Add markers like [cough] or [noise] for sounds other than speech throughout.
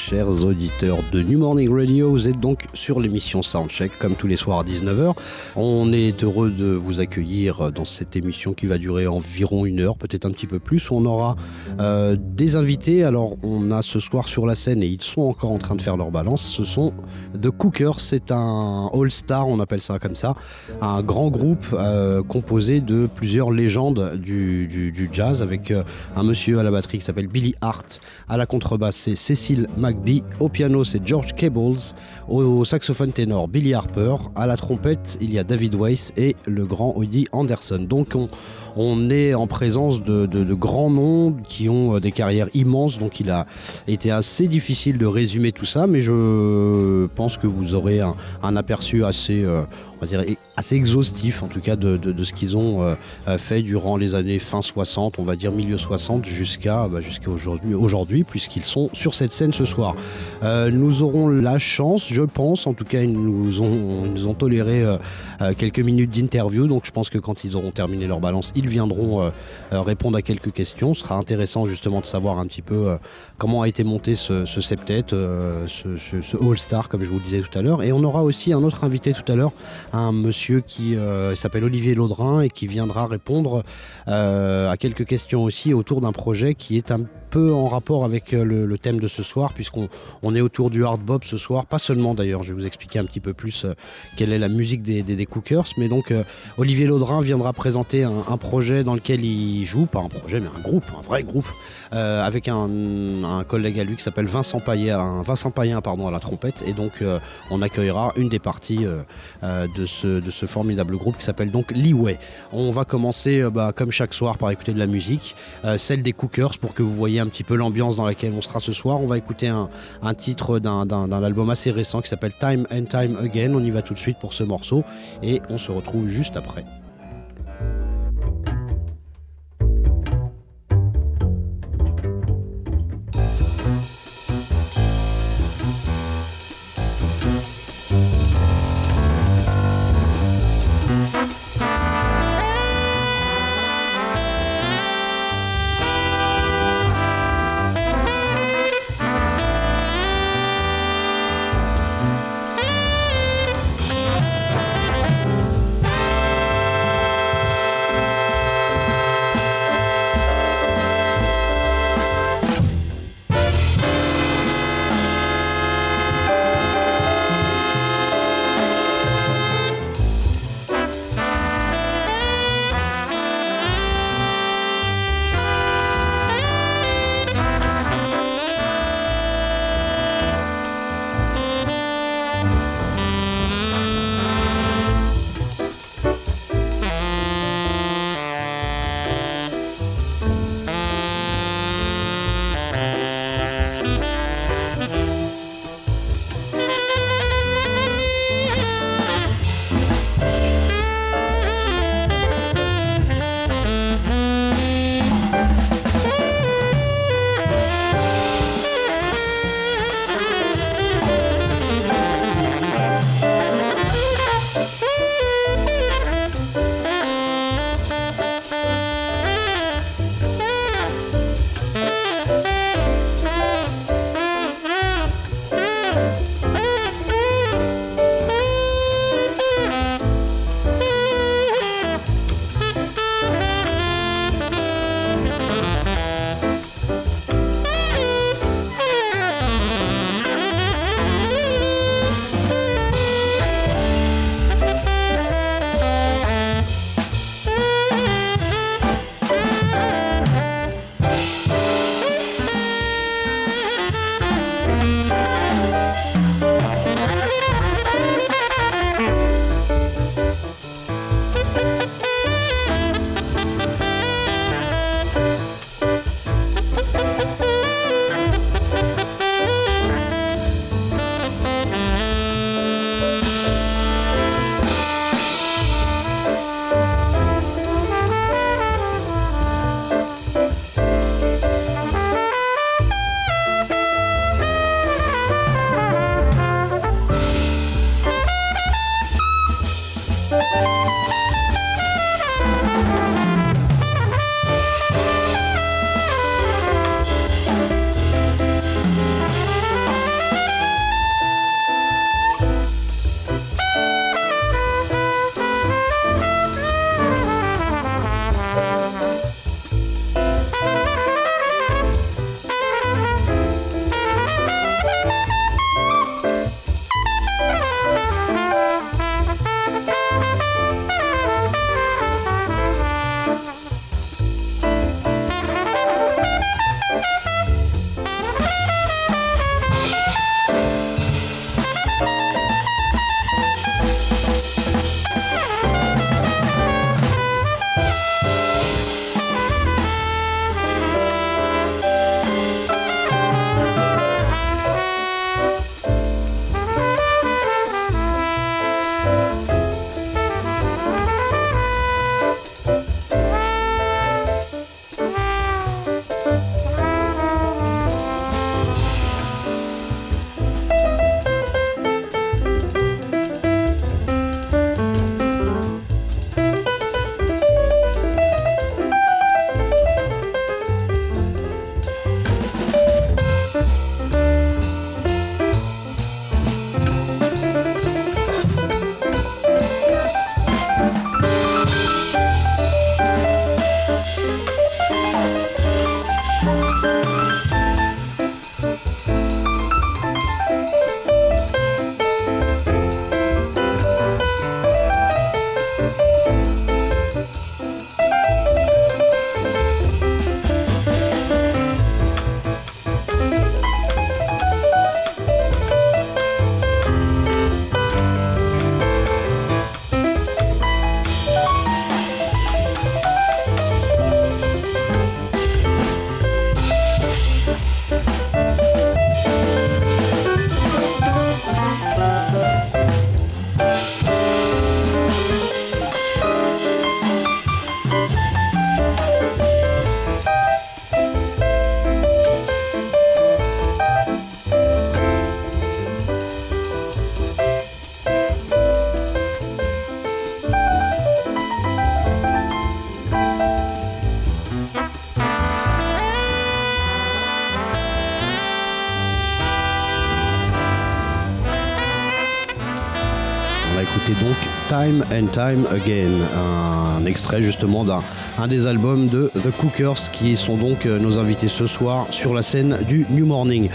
chers auditeurs de New Morning Radio. Vous êtes donc sur l'émission Soundcheck comme tous les soirs à 19h. On est heureux de vous accueillir dans cette émission qui va durer environ une heure, peut-être un petit peu plus. On aura euh, des invités. Alors on a ce soir sur la scène et ils sont encore en train de faire leur balance. Ce sont The Cookers, c'est un all-star, on appelle ça comme ça, un grand groupe euh, composé de plusieurs légendes du, jazz avec euh, un monsieur à la batterie qui s'appelle Billy Hart, à la contrebasse c'est Cécile Au piano c'est George Cables, au, saxophone ténor Billy Harper, à la trompette il y a David Weiss et le grand Woody Anderson. Donc on, on est en présence de, grands noms qui ont euh, des carrières immenses, donc il a été assez difficile de résumer tout ça, mais je pense que vous aurez un, aperçu assez, euh, on va dire, assez exhaustif en tout cas de, ce qu'ils ont euh, fait durant les années fin 60, on va dire milieu 60 jusqu'à bah, jusqu'à aujourd'hui, aujourd'hui puisqu'ils sont sur cette scène ce soir. nous aurons la chance, je pense, en tout cas ils nous ont, nous ont toléré quelques minutes d'interview, donc je pense que quand ils auront terminé leur balance, ils viendront euh, euh, répondre à quelques questions. Ce sera intéressant justement de savoir un petit peu euh, comment a été monté ce, septet, ce, All-Star, comme je vous le disais tout à l'heure. Et on aura aussi un autre invité tout à l'heure, un monsieur qui s'appelle Olivier Laudrin et qui viendra répondre à quelques questions aussi autour d'un projet qui est un peu en rapport avec le, thème de ce soir, puisqu'on on est autour du hard bop ce soir. Pas seulement d'ailleurs, je vais vous expliquer un petit peu plus quelle est la musique des, des, Cookers, mais donc Olivier Laudrin viendra présenter un, un projet dans lequel il joue, pas un projet, mais un groupe, un vrai groupe, euh, avec un, collègue à lui qui s'appelle Vincent Payen, un Vincent Payen pardon, à la trompette. Et donc, euh, on accueillera une des parties euh, de, ce, de ce formidable groupe qui s'appelle donc Leeway. On va commencer, bah, comme chaque soir, par écouter de la musique, celle des Cookers, pour que vous voyez un petit peu l'ambiance dans laquelle on sera ce soir. On va écouter un, un titre d'un album assez récent qui s'appelle Time and Time Again. On y va tout de suite pour ce morceau et on se retrouve juste après. And Time Again, un extrait justement d'un un des albums de The Cookers qui sont donc euh, nos invités ce soir sur la scène du New Morning.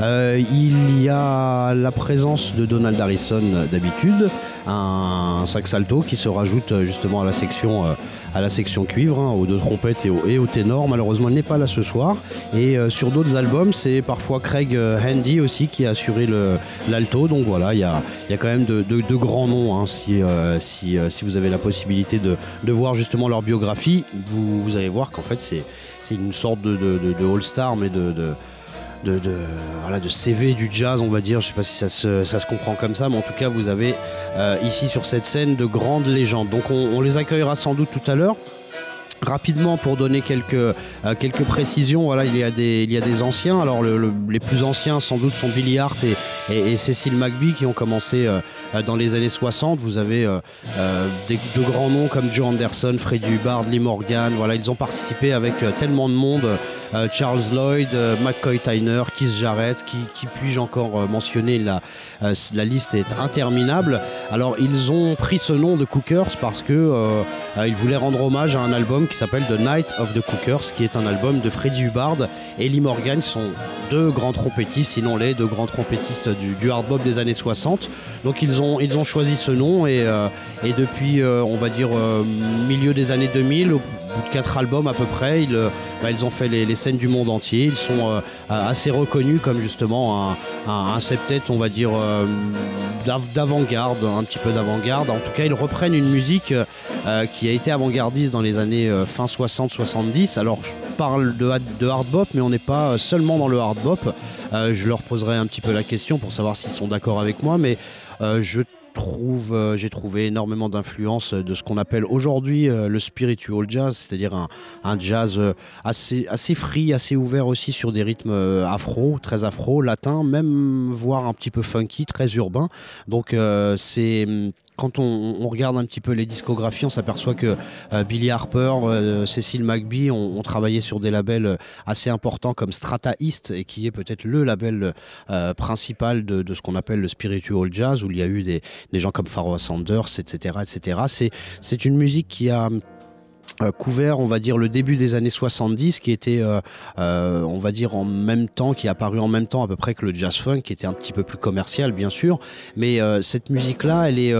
Euh, il y a la présence de Donald Harrison d'habitude, un sax alto qui se rajoute justement à la section à la section cuivre, hein, aux deux trompettes et au, et au ténor. Malheureusement, il n'est pas là ce soir. Et euh, sur d'autres albums, c'est parfois Craig euh, Handy aussi qui a assuré l'alto. Donc voilà, il y a, y a, quand même de, de, grands noms. Hein. si, euh, si, si, vous avez la possibilité de, de voir justement leur biographie, vous, vous allez voir qu'en fait, c'est une sorte de, all-star, mais de de, de, CV du jazz, on va dire. Je sais pas si ça se, ça se comprend comme ça, mais en tout cas, vous avez euh, ici sur cette scène de grandes légendes. Donc on, on les accueillera sans doute tout à l'heure. Rapidement, pour donner quelques, euh, quelques précisions, voilà, il, y a des, il y a des anciens. Alors, le, les plus anciens, sans doute, sont Billy Hart et, et, Cécile McBee qui ont commencé euh, dans les années 60. Vous avez euh, des, de grands noms comme Joe Anderson, Freddie Hubbard, Lee Morgan. Voilà, ils ont participé avec tellement de monde. Charles Lloyd, McCoy Tyner, Keith Jarrett, qui, qui puis-je encore mentionner la, la liste est interminable. Alors, ils ont pris ce nom de Cookers parce que ils voulaient rendre hommage à un album qui s'appelle The Night of the Cookers, qui est un album de Freddie Hubbard et Lee Morgan, qui sont deux grands trompettistes, sinon les deux grands trompettistes du, hard bop des années 60. Donc ils ont, ils ont choisi ce nom et, euh, depuis, euh, on va dire, euh, milieu des années 2000, au bout de quatre albums à peu près, ils, bah, ils ont fait les, scènes du monde entier. Ils sont assez reconnus comme justement un, un, un septet, on va dire, d'avant-garde, un petit peu d'avant-garde. En tout cas, ils reprennent une musique qui a été avant-gardiste dans les années fin 60-70. Alors je parle de, de hard bop, mais on n'est pas seulement dans le hard bop. Euh, je leur poserai un petit peu la question pour savoir s'ils sont d'accord avec moi, mais euh, je trouve, euh, j'ai trouvé énormément d'influence de ce qu'on appelle aujourd'hui le spiritual jazz, c'est-à-dire un, jazz assez, assez free, assez ouvert aussi sur des rythmes afro, très afro, latin, même voire un petit peu funky, très urbain. Donc c'est quand on, regarde un petit peu les discographies, on s'aperçoit que euh, Billy Harper, euh, Cécile McBee ont, travaillé sur des labels euh, assez importants comme Strata East, et qui est peut-être le label principal de, ce qu'on appelle le spiritual jazz, où il y a eu des, gens comme Pharoah Sanders, etc. etc. C'est une musique qui a euh, couvert, on va dire, le début des années 70, qui était, euh, euh, on va dire, en même temps, qui est apparu en même temps à peu près que le jazz funk, qui était un petit peu plus commercial, bien sûr. Mais cette musique-là, elle est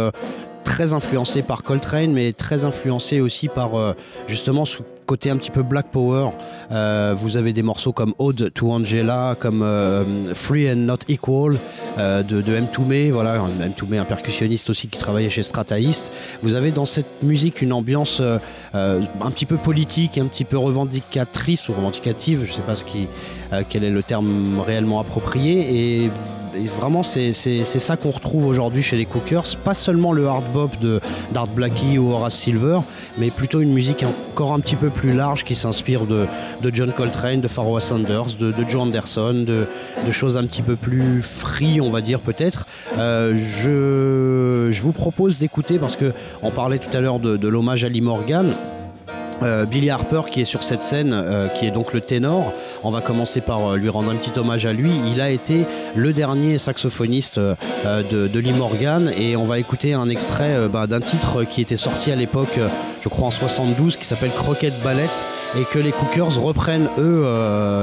très influencée par Coltrane, mais très influencée aussi par justement ce côté un petit peu Black Power. Euh, vous avez des morceaux comme Ode to Angela, comme euh, Free and Not Equal euh, de, de M. Toomey, voilà, M. Toomey, un percussionniste aussi qui travaillait chez Strata East. Vous avez dans cette musique une ambiance un petit peu politique, un petit peu revendicatrice ou revendicative, je ne sais pas ce qui, quel est le terme réellement approprié, et et vraiment, c'est ça qu'on retrouve aujourd'hui chez les Cookers. Pas seulement le hard bop de d'Art Blackie ou Horace Silver, mais plutôt une musique encore un petit peu plus large qui s'inspire de, John Coltrane, de Pharoah Sanders, de, Joe Anderson, de, choses un petit peu plus free, on va dire peut-être. Euh, je, je vous propose d'écouter, parce qu'on parlait tout à l'heure de l'hommage à Lee Morgan. Euh, Billy Harper qui est sur cette scène, euh, qui est donc le ténor. On va commencer par euh, lui rendre un petit hommage à lui. Il a été le dernier saxophoniste de, de, Lee Morgan et on va écouter un extrait bah, d'un titre qui était sorti à l'époque, je crois en 72, qui s'appelle Croquette Ballet et que les Cookers reprennent eux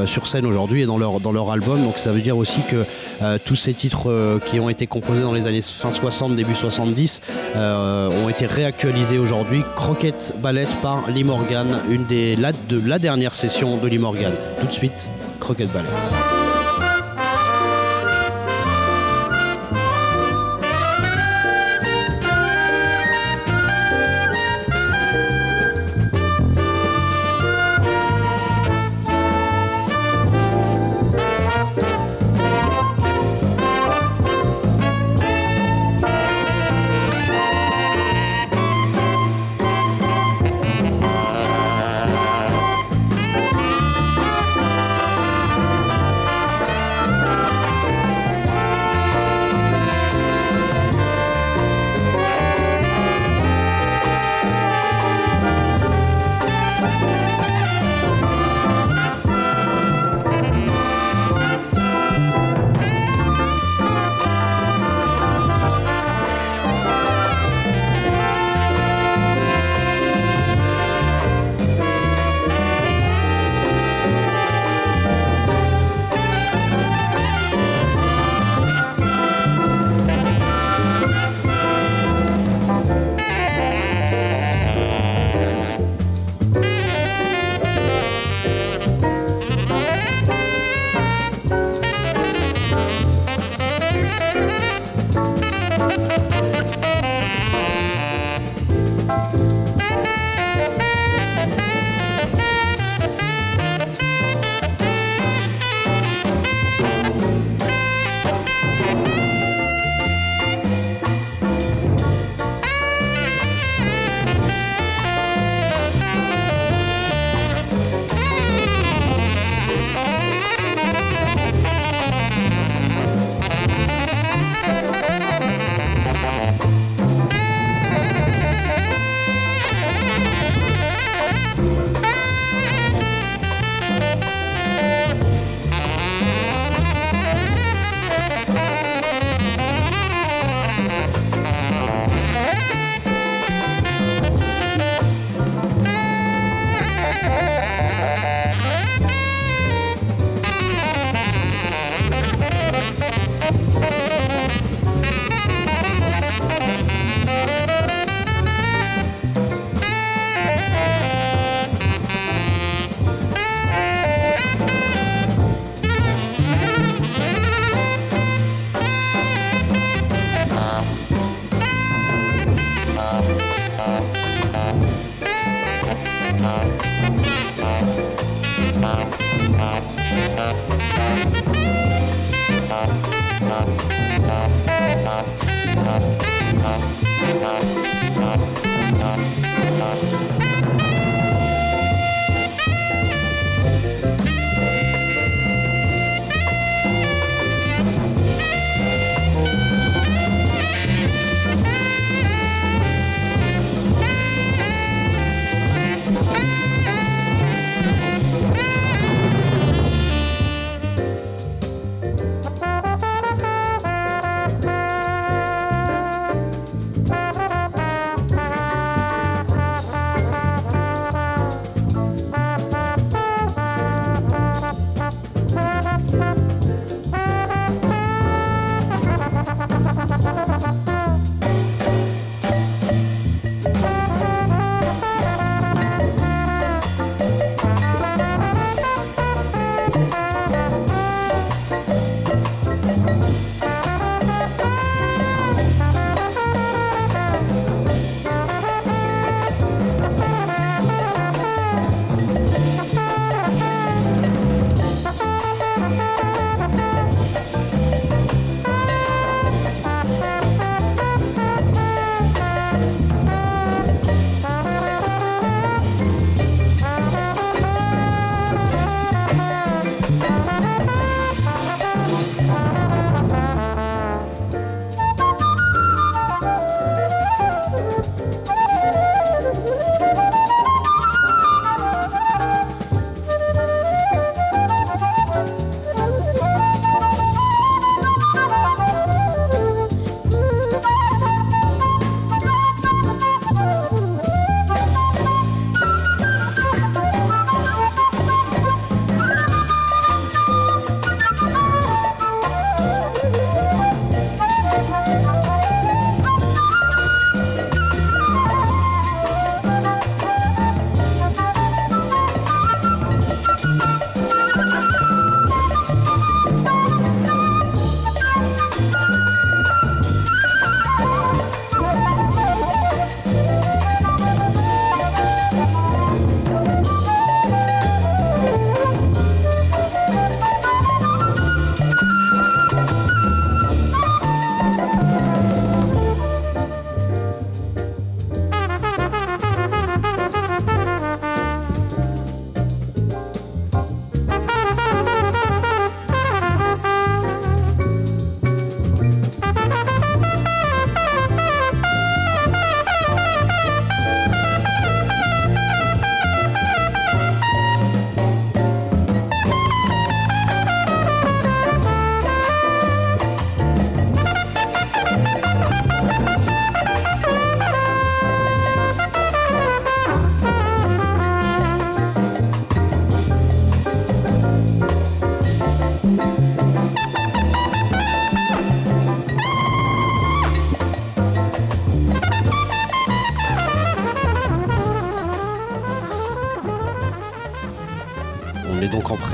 sur scène aujourd'hui et dans leur, dans leur album. Donc ça veut dire aussi que tous ces titres qui ont été composés dans les années fin 60, début 70 ont été réactualisés aujourd'hui. Croquette Ballet par Lee Morgan une des, la, de la dernière session de Lee Morgan. Tout de suite, Croquette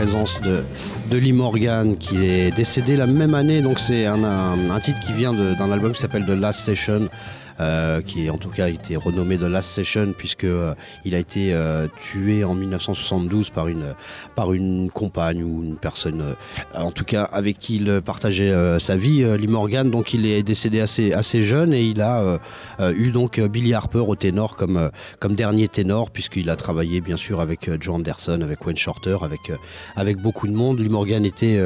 De, de Lee Morgan qui est décédé la même année. Donc c'est un, un, titre qui vient d'un album qui s'appelle The Last Session. Euh, qui en tout cas a été renommé The Last Session puisque euh, il a été euh, tué en 1972 par une par une compagne ou une personne en tout cas avec qui il partageait sa vie Lee Morgan. Donc il est décédé assez assez jeune et il a eu donc Billy Harper au ténor comme comme dernier ténor puisqu'il a travaillé bien sûr avec Joe Anderson avec Wayne Shorter avec avec beaucoup de monde. Lee Morgan était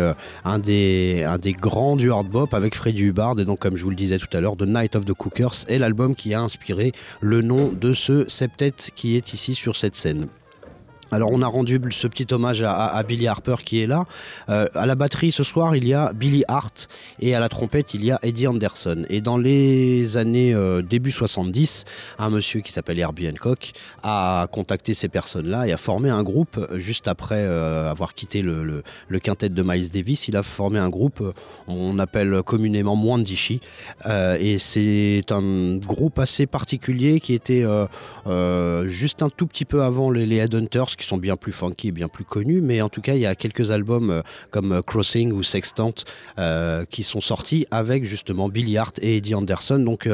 un des un des grands du hard bop avec Freddie Hubbard. Et donc comme je vous le disais tout à l'heure The Night of the Cookers et qui a inspiré le nom de ce septet qui est ici sur cette scène. Alors on a rendu ce petit hommage à, Billy Harper qui est là. Euh, à la batterie ce soir il y a Billy Hart et à la trompette il y a Eddie Anderson. Et dans les années euh, début 70, un monsieur qui s'appelle Herbie Hancock a contacté ces personnes-là et a formé un groupe juste après euh, avoir quitté le, quintet de Miles Davis. Il a formé un groupe on appelle communément Mwandishi et c'est un groupe assez particulier qui était juste un tout petit peu avant les, les Headhunters qui sont bien plus funky et bien plus connus, mais en tout cas, il y a quelques albums comme Crossing ou Sextant qui sont sortis avec justement Billy Hart et Eddie Anderson. Donc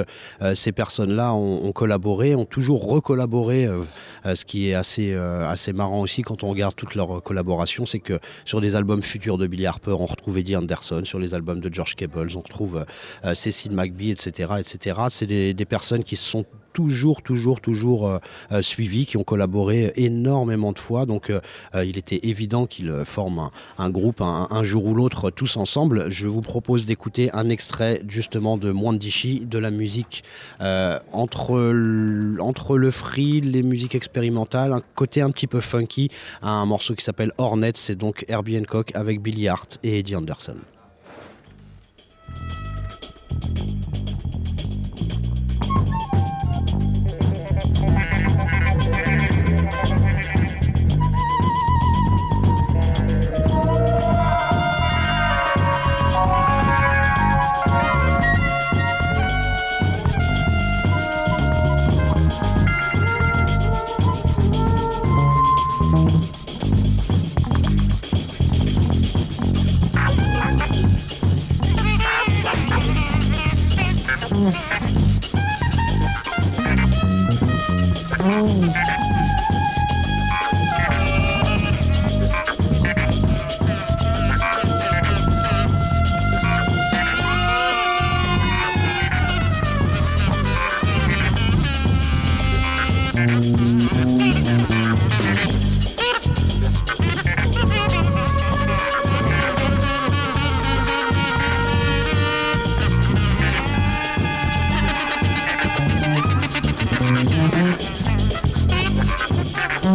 ces personnes-là ont, collaboré, ont toujours recollaboré, ce qui est assez, assez marrant aussi quand on regarde toutes leurs collaborations, c'est que sur des albums futurs de Billy Harper, on retrouve Eddie Anderson, sur les albums de George Cables, on retrouve Cécile McBee, etc. etc. C'est des, des personnes qui se sont toujours, toujours, toujours euh, euh, suivis, qui ont collaboré énormément de fois. Donc euh, il était évident qu'ils forment un, groupe un, jour ou l'autre tous ensemble. Je vous propose d'écouter un extrait justement de Mwandishi, de la musique entre, le free, les musiques expérimentales, un côté un petit peu funky, un morceau qui s'appelle Hornets, c'est donc Herbie Hancock avec Billy Hart et Eddie Anderson.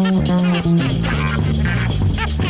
Thank you.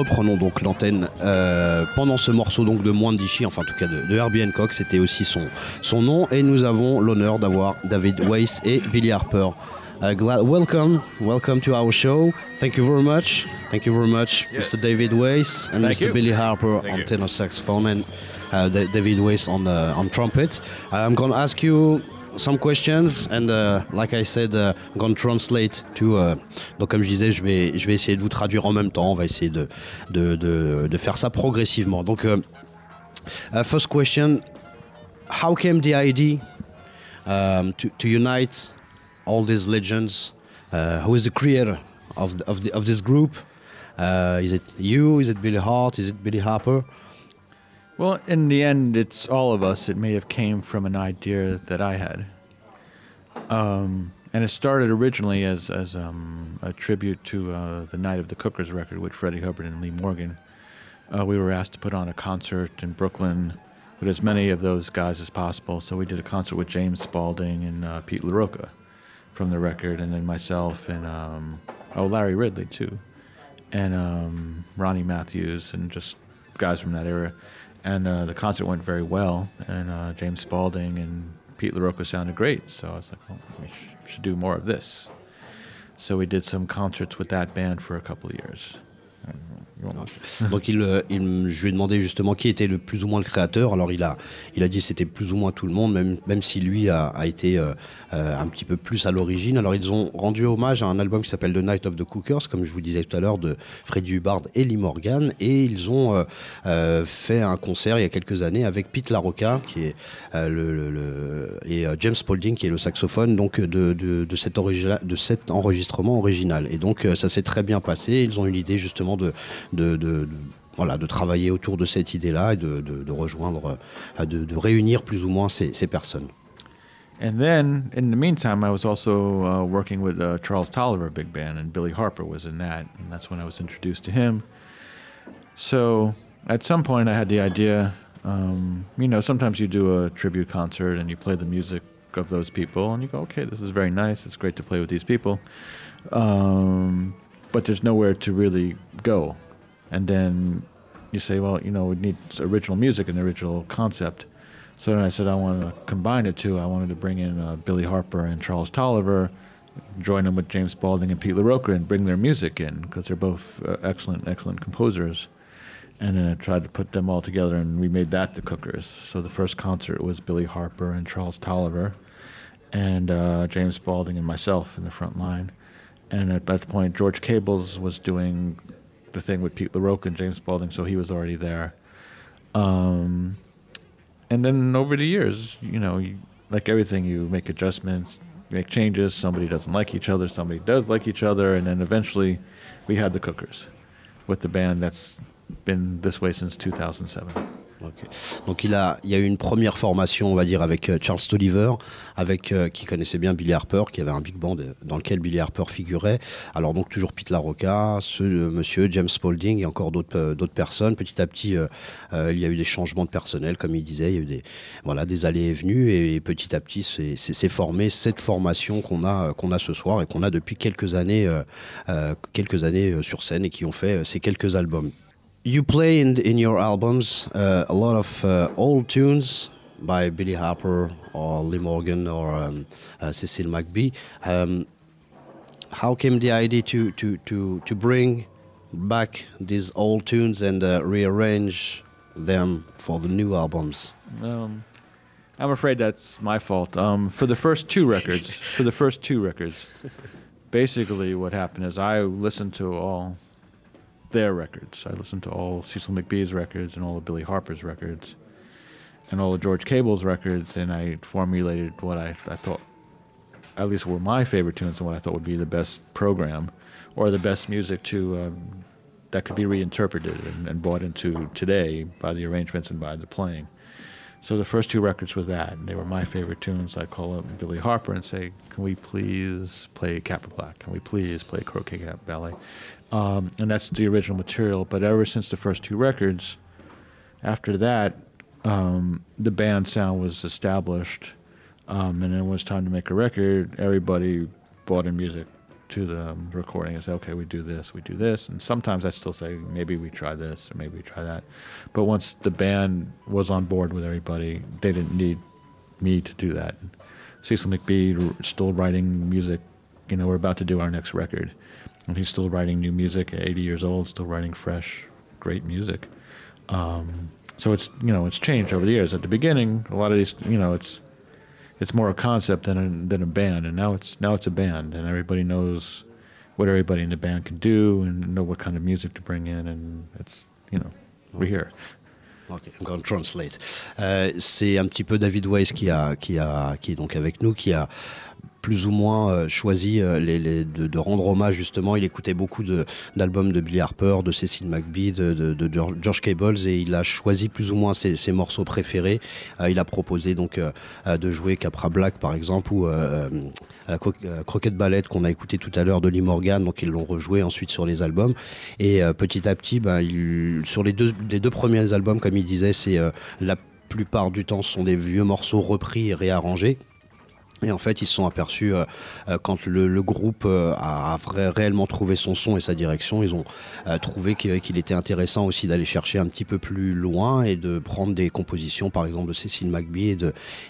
Reprenons donc l'antenne euh, pendant ce morceau donc de de enfin en tout cas de, de Herbie Hancock, c'était aussi son, son nom, et nous avons l'honneur d'avoir David Weiss et Billy Harper. Uh, glad, welcome, welcome to our show. Thank you very much. Thank you very much, Yes. Mr. David Weiss and Thank Mr. you. Billy Harper Thank on you. tenor saxophone and uh, Da- David Weiss on uh, on trumpet. I'm gonna ask you some questions and uh, like I said, uh, gonna translate to. Uh, donc comme je disais, je vais je vais essayer de vous traduire en même temps. On va essayer de de de, de faire ça progressivement. Donc euh, uh, first question, how came the idea um, to to unite all these legends? Uh, who is the creator of the, of the, of this group? Uh, is it you? Is it Billy Hart? Is it Billy Harper? Well, in the end, it's all of us. It may have came from an idea that I had, um, and it started originally as as um, a tribute to uh, the Night of the Cookers record with Freddie Hubbard and Lee Morgan. Uh, we were asked to put on a concert in Brooklyn with as many of those guys as possible. So we did a concert with James Spalding and uh, Pete LaRocca from the record, and then myself and um, oh Larry Ridley too, and um, Ronnie Matthews and just guys from that era. And uh, the concert went very well, and uh, James Spalding and Pete LaRocca sounded great. So I was like, well, we sh- should do more of this. So we did some concerts with that band for a couple of years. Donc il, euh, il je lui ai demandé justement qui était le plus ou moins le créateur. Alors il a, il a dit c'était plus ou moins tout le monde, même, même si lui a, a été euh, euh, un petit peu plus à l'origine. Alors ils ont rendu hommage à un album qui s'appelle The Night of the Cookers, comme je vous disais tout à l'heure, de Freddie Hubbard et Lee Morgan. Et ils ont euh, euh, fait un concert il y a quelques années avec Pete LaRocca, qui est le, le- le- et James Spalding, qui est le saxophone donc de, de, de cet, de cet enregistrement original. Et donc ça s'est très bien passé. Ils ont eu l'idée justement de, de, de- de- voilà, de travailler autour de cette idée-là et de, de- de rejoindre, euh, de, de réunir plus ou moins ces, ces personnes. And then, in the meantime, I was also uh, working with uh, Charles Tolliver Big Band, and Billy Harper was in that, and that's when I was introduced to him. So, at some point, I had the idea. Um, you know, sometimes you do a tribute concert and you play the music of those people, and you go, "Okay, this is very nice. It's great to play with these people," um, but there's nowhere to really go. And then you say, "Well, you know, we need original music and original concept." So then I said I wanted to combine the two. I wanted to bring in uh, Billy Harper and Charles Tolliver, join them with James Balding and Pete LaRocca, and bring their music in because they're both uh, excellent, excellent composers. And then I tried to put them all together, and we made that the Cookers. So the first concert was Billy Harper and Charles Tolliver, and uh, James Balding and myself in the front line. And at that point, George Cables was doing the thing with Pete LaRocca and James Spalding, so he was already there. Um, and then over the years, you know, you, like everything, you make adjustments, you make changes. Somebody doesn't like each other, somebody does like each other, and then eventually, we had the Cookers with the band that's been this way since 2007. Donc il a, il y a eu une première formation, on va dire, avec euh, Charles Tolliver, avec euh, qui connaissait bien Billy Harper, qui avait un big band euh, dans lequel Billy Harper figurait. Alors donc toujours Pete LaRocca, ce monsieur James Spalding et encore d'autres d'autres personnes. Petit à petit, il y a eu des changements de personnel, comme il disait, il y a eu des voilà des allées et venues et, petit à petit, c'est- formé cette formation qu'on a qu'on a ce soir et qu'on a depuis quelques années quelques années sur scène et qui ont fait ces quelques albums. You play in in your albums uh, a lot of uh, old tunes by Billy Harper or Lee Morgan or um, uh, Cecil McBee. Um, how came the idea to, to, to, to bring back these old tunes and uh, rearrange them for the new albums? Um, I'm afraid that's my fault. Um, for the first two records, for the first two records, basically what happened is I listened to all their records. I listened to all Cecil McBee's records and all of Billy Harper's records and all of George Cable's records, and I formulated what I, I thought at least were my favorite tunes and what I thought would be the best program or the best music to um, that could be reinterpreted and, and brought into today by the arrangements and by the playing. So the first two records were that, and they were my favorite tunes. I'd call up Billy Harper and say, "Can we please play Capra Black? Can we please play Croquet Cat Ballet?" Um, and that's the original material. But ever since the first two records, after that, um, the band sound was established, um, and then when it was time to make a record, everybody brought in music to the recording and said, okay, we do this, we do this, and sometimes I still say maybe we try this or maybe we try that. But once the band was on board with everybody, they didn't need me to do that. Cecil McBee still writing music. You know, we're about to do our next record, he's still writing new music at 80 years old, still writing fresh, great music. Um, so it's you know it's changed over the years. At the beginning, a lot of these you know it's it's more a concept than a, than a band, and now it's now it's a band, and everybody knows what everybody in the band can do, and know what kind of music to bring in, and it's you know we're here. Okay, I'm going to translate. Euh, c'est un petit peu David Weiss qui a, qui a, qui est donc avec nous, qui a plus ou moins euh, choisi euh, de, rendre hommage justement. Il écoutait beaucoup d'albums de, Billy Harper, de Cecil McBee, de, George, Cables et il a choisi plus ou moins ses, morceaux préférés. Euh, il a proposé donc de jouer Capra Black par exemple ou Croquette Ballet qu'on a écouté tout à l'heure de Lee Morgan. Donc ils l'ont rejoué ensuite sur les albums et petit à petit, il, sur les deux, les deux premiers albums, comme il disait, c'est la plupart du temps ce sont des vieux morceaux repris et réarrangés et en fait, ils se sont aperçus, euh, euh, quand le, groupe euh, a, réellement trouvé son son et sa direction, ils ont trouvé qu'il était intéressant aussi d'aller chercher un petit peu plus loin et de prendre des compositions, par exemple de Cécile McBee,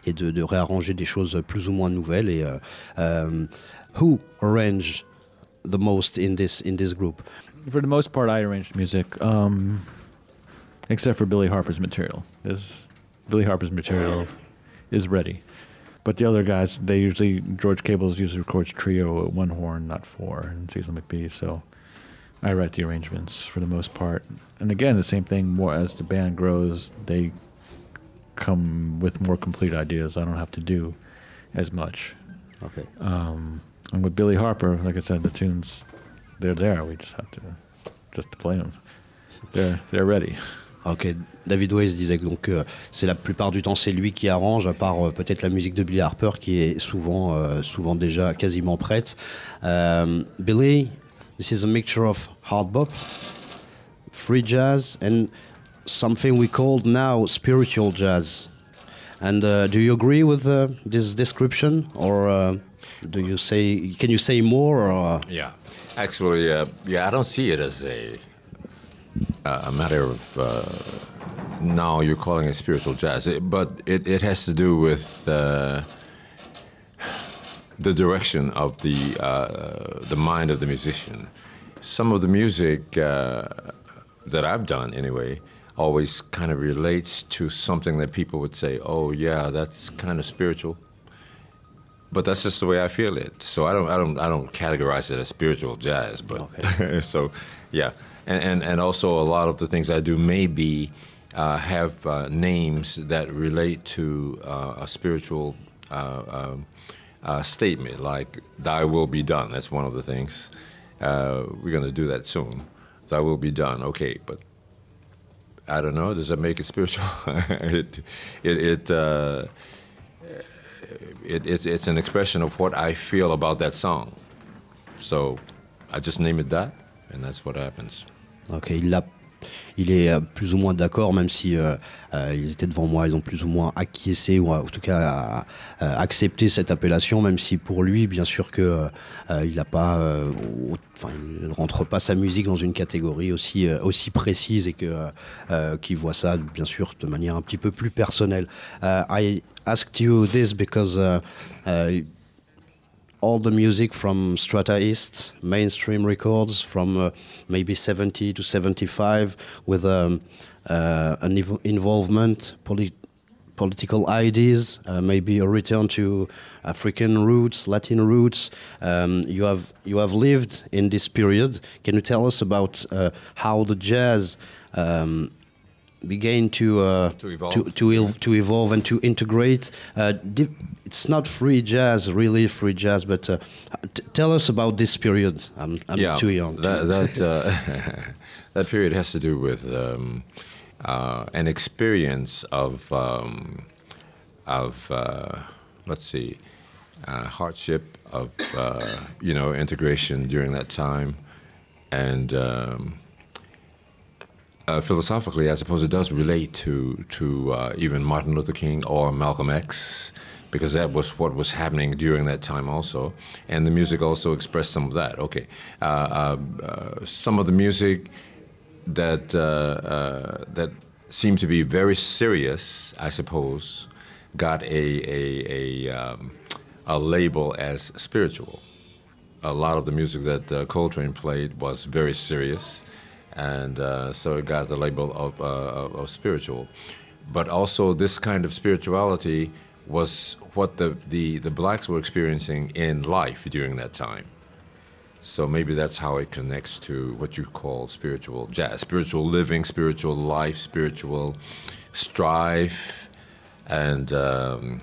et de, réarranger des choses plus ou moins nouvelles. Et who arranged the most in this in this group? For the most part, I arranged music, um, except for Billy Harper's material. Billy Harper's material is ready. But the other guys, they usually George Cables usually records trio at one horn, not four, and Cecil McBee. So I write the arrangements for the most part. And again, the same thing. More as the band grows, they come with more complete ideas. I don't have to do as much. Okay. Um, and with Billy Harper, like I said, the tunes they're there. We just have to just to play them. They're they're ready. [laughs] Ok, David Weiss disait que donc euh, c'est la plupart du temps c'est lui qui arrange, à part euh, peut-être la musique de Billy Harper qui est souvent euh, souvent déjà quasiment prête. Billy, this is a mixture of hard bop, free jazz, and something we call now spiritual jazz. And uh, do you agree with uh, this description, or uh, do you say can you say more? Or, yeah, actually, yeah, I don't see it as a a matter of uh, now you're calling it spiritual jazz, it, but it, it has to do with uh, the direction of the uh, the mind of the musician. Some of the music uh, that I've done, anyway, always kind of relates to something that people would say, "Oh, yeah, that's kind of spiritual." But that's just the way I feel it. So I don't, I don't, I don't categorize it as spiritual jazz. But okay. [laughs] so, yeah and, and, and also a lot of the things I do may be uh, have uh, names that relate to uh, a spiritual uh, um, uh, statement, like "Thy will be done." That's one of the things. Uh, we're going to do that soon. Thy will be done. Okay, but I don't know. Does that make it spiritual? [laughs] it it it, it, it's it's an expression of what I feel about that song. So I just name it that, and that's what happens. Ok, il l'a il est euh, plus ou moins d'accord, même si euh, euh, ils étaient devant moi, ils ont plus ou moins acquiescé ou en tout cas accepté cette appellation, même si pour lui, bien sûr que il n'a pas, enfin, rentre pas sa musique dans une catégorie aussi aussi précise et que qu'il voit ça, bien sûr, de manière un petit peu plus personnelle. I asked you this because all the music from Strata East, mainstream records from uh, maybe 70 to 75 with um, uh, an involvement, polit political ideas, uh, maybe a return to African roots, Latin roots. Um, you have you have lived in this period. Can you tell us about uh, how the jazz um, began to uh, to, evolve. To, to, to, evolve and to integrate. Uh, it's not free jazz, really free jazz, but uh, tell us about this period. I'm, I'm yeah, too young. That that, uh, [laughs] that period has to do with um, uh, an experience of um, of uh, let's see hardship of you know integration during that time and. Um, uh, philosophically, I suppose it does relate to to uh, even Martin Luther King or Malcolm X, because that was what was happening during that time also, and the music also expressed some of that. Okay, uh, uh, uh some of the music that that seemed to be very serious, I suppose, got a a a, um, a label as spiritual. A lot of the music that Coltrane played was very serious and uh, so it got the label of, uh, of, spiritual. But also, this kind of spirituality was what the, the, the blacks were experiencing in life during that time. So maybe that's how it connects to what you call spiritual jazz, spiritual living, spiritual life, spiritual strife, and um,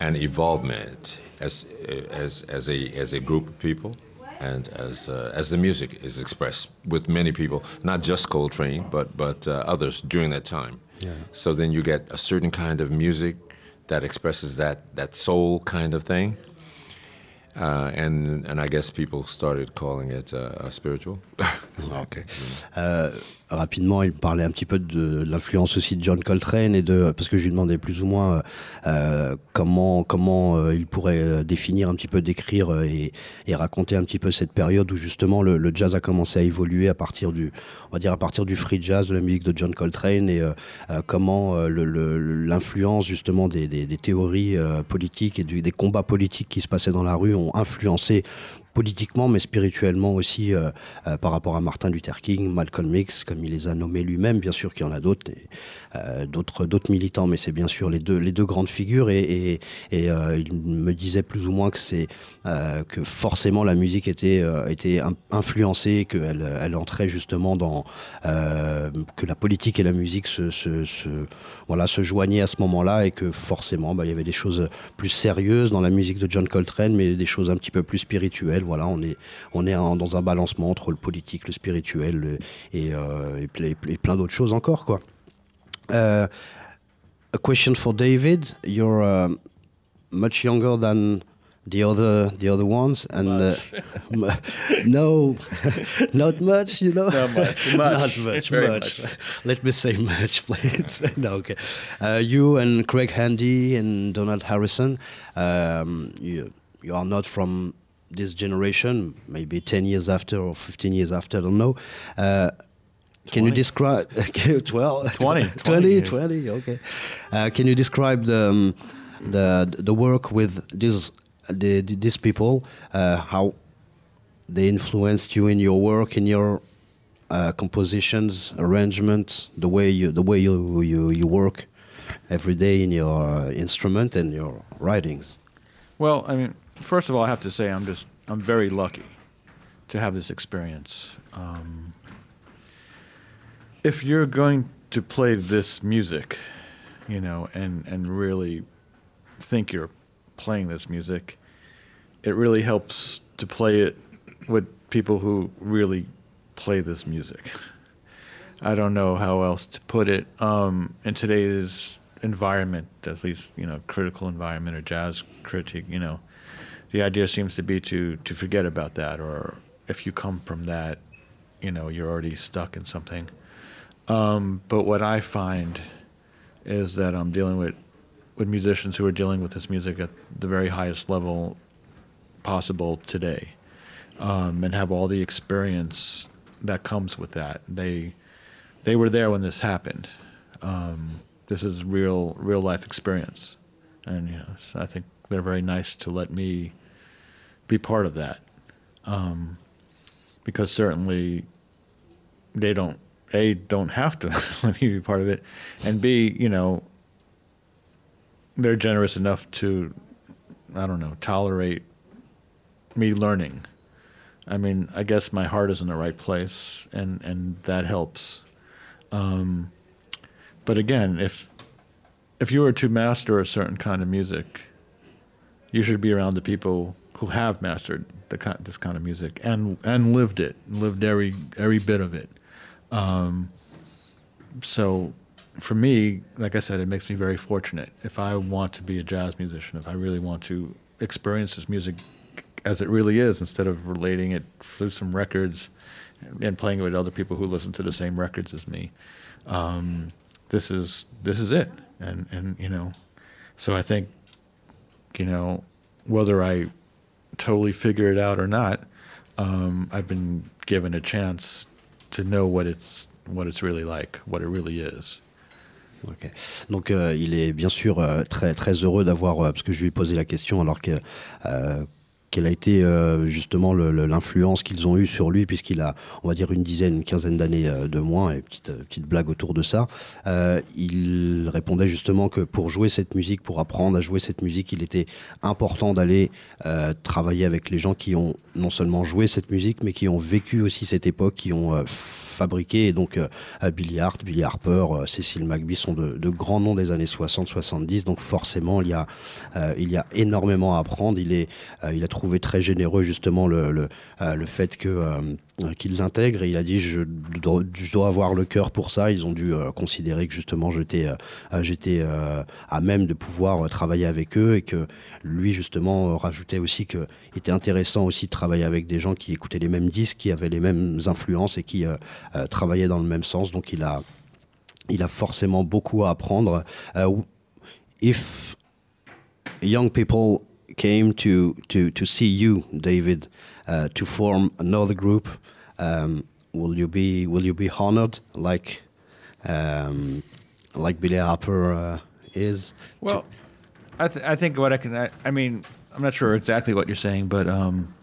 and evolvement as as as a as a group of people and as uh, as the music is expressed with many people, not just Coltrane, but but uh, others during that time. Yeah. So then you get a certain kind of music that expresses that that soul kind of thing, uh, and and I guess people started calling it uh, spiritual. [laughs] ok. Euh, rapidement, il parlait un petit peu de l'influence aussi de John Coltrane et de parce que je lui demandais plus ou moins euh, comment comment euh, il pourrait définir un petit peu, décrire et, raconter un petit peu cette période où justement le, jazz a commencé à évoluer à partir du on va dire à partir du free jazz, de la musique de John Coltrane et comment l'influence justement des, théories politiques et des combats politiques qui se passaient dans la rue ont influencé politiquement, mais spirituellement aussi euh, euh, par rapport à Martin Luther King, Malcolm X, comme il les a nommés lui-même. Bien sûr qu'il y en a d'autres, euh, d'autres, militants, mais c'est bien sûr les deux, les deux grandes figures. Et, il me disait plus ou moins que c'est que forcément la musique était, influencée, qu'elle elle entrait justement dans que la politique et la musique se, voilà, se joignaient à ce moment-là et que forcément bah, il y avait des choses plus sérieuses dans la musique de John Coltrane, mais des choses un petit peu plus spirituelles voilà, on est, on est dans un balancement entre le politique, le spirituel et, euh, et, plein d'autres choses encore. Quoi. Uh, a question for David. You're uh, much younger than the other the other ones and uh, [laughs] no [laughs] not much you know? Not much, much. [laughs] not much much. much. let me say much please no okay uh, you and craig handy and donald harrison um, you you are not from this generation, maybe 10 years after or 15 years after, I don't know. Uh, can you describe [laughs] 12, [laughs] [laughs] 20, 20, 20, okay. Uh, can you describe the, um, the, the work with these, the, these people, uh, how they influenced you in your work, in your uh, compositions, arrangements, the way you, the way you, you, you work every day in your instrument and your writings? Well, I mean, first of all, I have to say I'm just I'm very lucky to have this experience. Um, if you're going to play this music, you know, and and really think you're playing this music, it really helps to play it with people who really play this music. I don't know how else to put it. Um, in today's environment, at least you know, critical environment or jazz critique, you know, the idea seems to be to to forget about that, or if you come from that, you know, you're already stuck in something. Um, but what I find is that I'm dealing with with musicians who are dealing with this music at the very highest level possible today, um, and have all the experience that comes with that. They they were there when this happened. Um, this is real real life experience, and know, I think they're very nice to let me be part of that. Um, because certainly they don't a don't have to [laughs] let me be part of it, and b you know they're generous enough to I don't know tolerate me learning. I mean, I guess my heart is in the right place, and and that helps. Um, but again, if if you were to master a certain kind of music, you should be around the people who have mastered the, this kind of music and and lived it, lived every every bit of it. Um, so for me, like I said, it makes me very fortunate. If I want to be a jazz musician, if I really want to experience this music as it really is, instead of relating it through some records and playing it with other people who listen to the same records as me. Um, this is this is it, and and you know, so I think, you know, whether I totally figure it out or not, um, I've been given a chance to know what it's what it's really like, what it really is. Okay. Donc euh, il est bien sûr euh, très très heureux d'avoir euh, parce que je lui ai posé la question alors que euh, quelle a été euh, justement l'influence qu'ils ont eue sur lui, puisqu'il a, on va dire, une dizaine, une quinzaine d'années euh, de moins, et petite, euh, petite blague autour de ça. il répondait justement que pour jouer cette musique, pour apprendre à jouer cette musique, il était important d'aller travailler avec les gens qui ont non seulement joué cette musique, mais qui ont vécu aussi cette époque, qui ont fabriqué. Et donc, Billy Hart, Billy Harper, Cécile McBee sont de, grands noms des années 60-70. Donc, forcément, il y, a, il y a énormément à apprendre. Il, est, il a trouvé très généreux justement le, euh, le fait que euh, qu'il l'intègre. Et il a dit je dois, avoir le cœur pour ça. Ils ont dû euh, considérer que justement j'étais j'étais à même de pouvoir travailler avec eux et que lui justement rajoutait aussi que était intéressant aussi de travailler avec des gens qui écoutaient les mêmes disques qui avaient les mêmes influences et qui travaillaient dans le même sens. Donc il a il a forcément beaucoup à apprendre. If young people came to to to see you, David, uh, to form another group. Um, will you be will you be honored like um, like Billy Harper uh, is? Well, I th I think what I can I, I, mean I'm not sure exactly what you're saying, but um,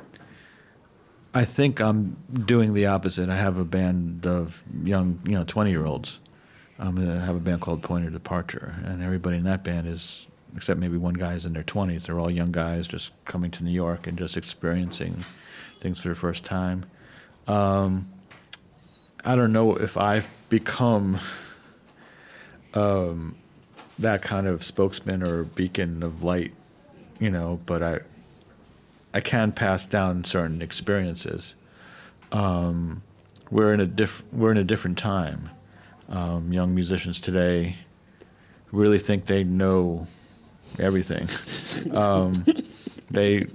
I think I'm doing the opposite. I have a band of young you know 20 year olds. Um, I have a band called Pointer Departure, and everybody in that band is except maybe one guy is in their 20s. They're all young guys just coming to New York and just experiencing things for the first time. Um, I don't know if I've become um, that kind of spokesman or beacon of light, you know, but I I can pass down certain experiences. Um, we're in a diff- we're in a different time. Um, young musicians today really think they know everything. [laughs] Um, they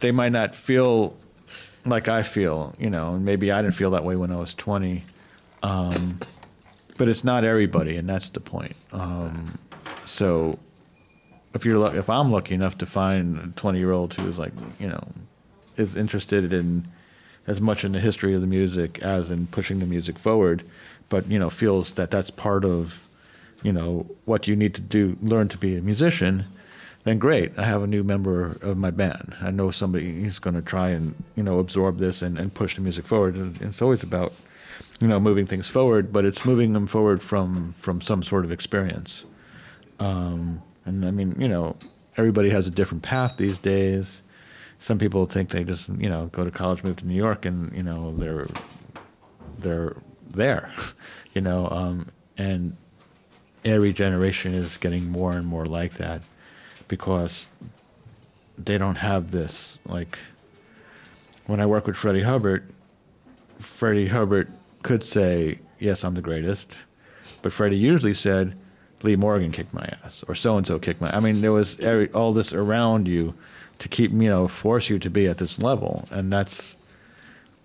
they might not feel like I feel, you know, and maybe I didn't feel that way when I was 20. Um, but it's not everybody, and that's the point. Um, so if you're if I'm lucky enough to find a 20 year old who is like, you know, is interested in as much in the history of the music as in pushing the music forward, but you know feels that that's part of you know what you need to do learn to be a musician then great i have a new member of my band. I know somebody is going to try and you know absorb this and, and push the music forward. And it's always about you know moving things forward but it's moving them forward from from some sort of experience. Um, and i mean you know everybody has a different path these days. Some people think they just you know go to college move to new york and you know they're they're there [laughs] you know um, and every generation is getting more and more like that because they don't have this. Like when I work with Freddie Hubbard, Freddie Hubbard could say, Yes, I'm the greatest. But Freddie usually said, Lee Morgan kicked my ass, or so and so kicked my. I mean, there was every, all this around you to keep, you know, force you to be at this level, and that's,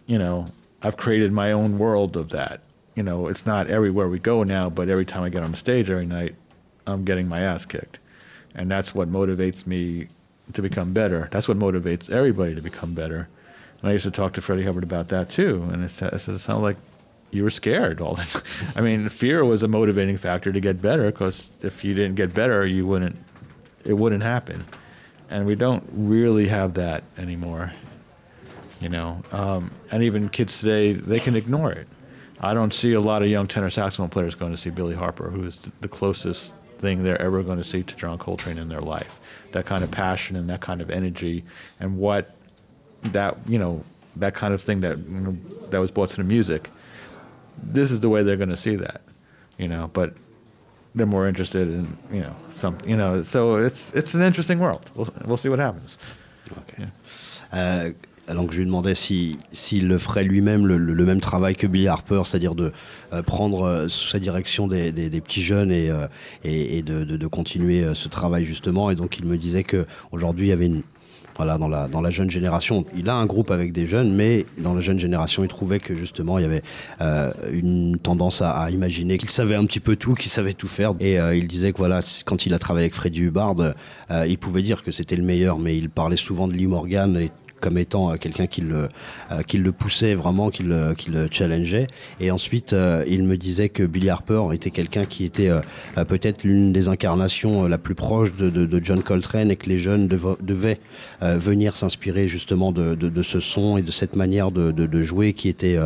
you know, I've created my own world of that, you know, it's not everywhere we go now, but every time I get on stage every night, I'm getting my ass kicked. And that's what motivates me to become better. That's what motivates everybody to become better. And I used to talk to Freddie Hubbard about that too. And I said, it sounded like you were scared all the time. [laughs] I mean, fear was a motivating factor to get better because if you didn't get better, you wouldn't, it wouldn't happen. And we don't really have that anymore, you know. Um, and even kids today, they can ignore it. I don't see a lot of young tenor saxophone players going to see Billy Harper, who is the closest thing they're ever going to see to John Coltrane in their life. That kind of passion and that kind of energy, and what that you know that kind of thing that you know, that was brought to the music. This is the way they're going to see that, you know. But they're more interested in you know some you know. So it's it's an interesting world. We'll we'll see what happens. Okay. Yeah. Uh, donc je lui demandais s'il si, le ferait lui-même le, même travail que Billy Harper, c'est-à-dire de euh, prendre euh, sous sa direction des, petits jeunes et, euh, et, de, continuer ce travail justement. Et donc il me disait qu'aujourd'hui il y avait une voilà, dans la, dans la jeune génération. Il a un groupe avec des jeunes, mais dans la jeune génération, il trouvait que justement, il y avait euh, une tendance à, imaginer qu'il savait un petit peu tout, qu'il savait tout faire. Et euh, il disait que voilà, quand il a travaillé avec Freddie Hubbard, euh, il pouvait dire que c'était le meilleur, mais il parlait souvent de Lee Morgan et comme étant euh, quelqu'un qui le, euh, qui le poussait vraiment, qui le, qui le challengeait. Et ensuite, euh, il me disait que Billy Harper était quelqu'un qui était peut-être l'une des incarnations la plus proche de, de, de, John Coltrane et que les jeunes dev devaient venir s'inspirer justement de, de, ce son et de cette manière de, jouer qui était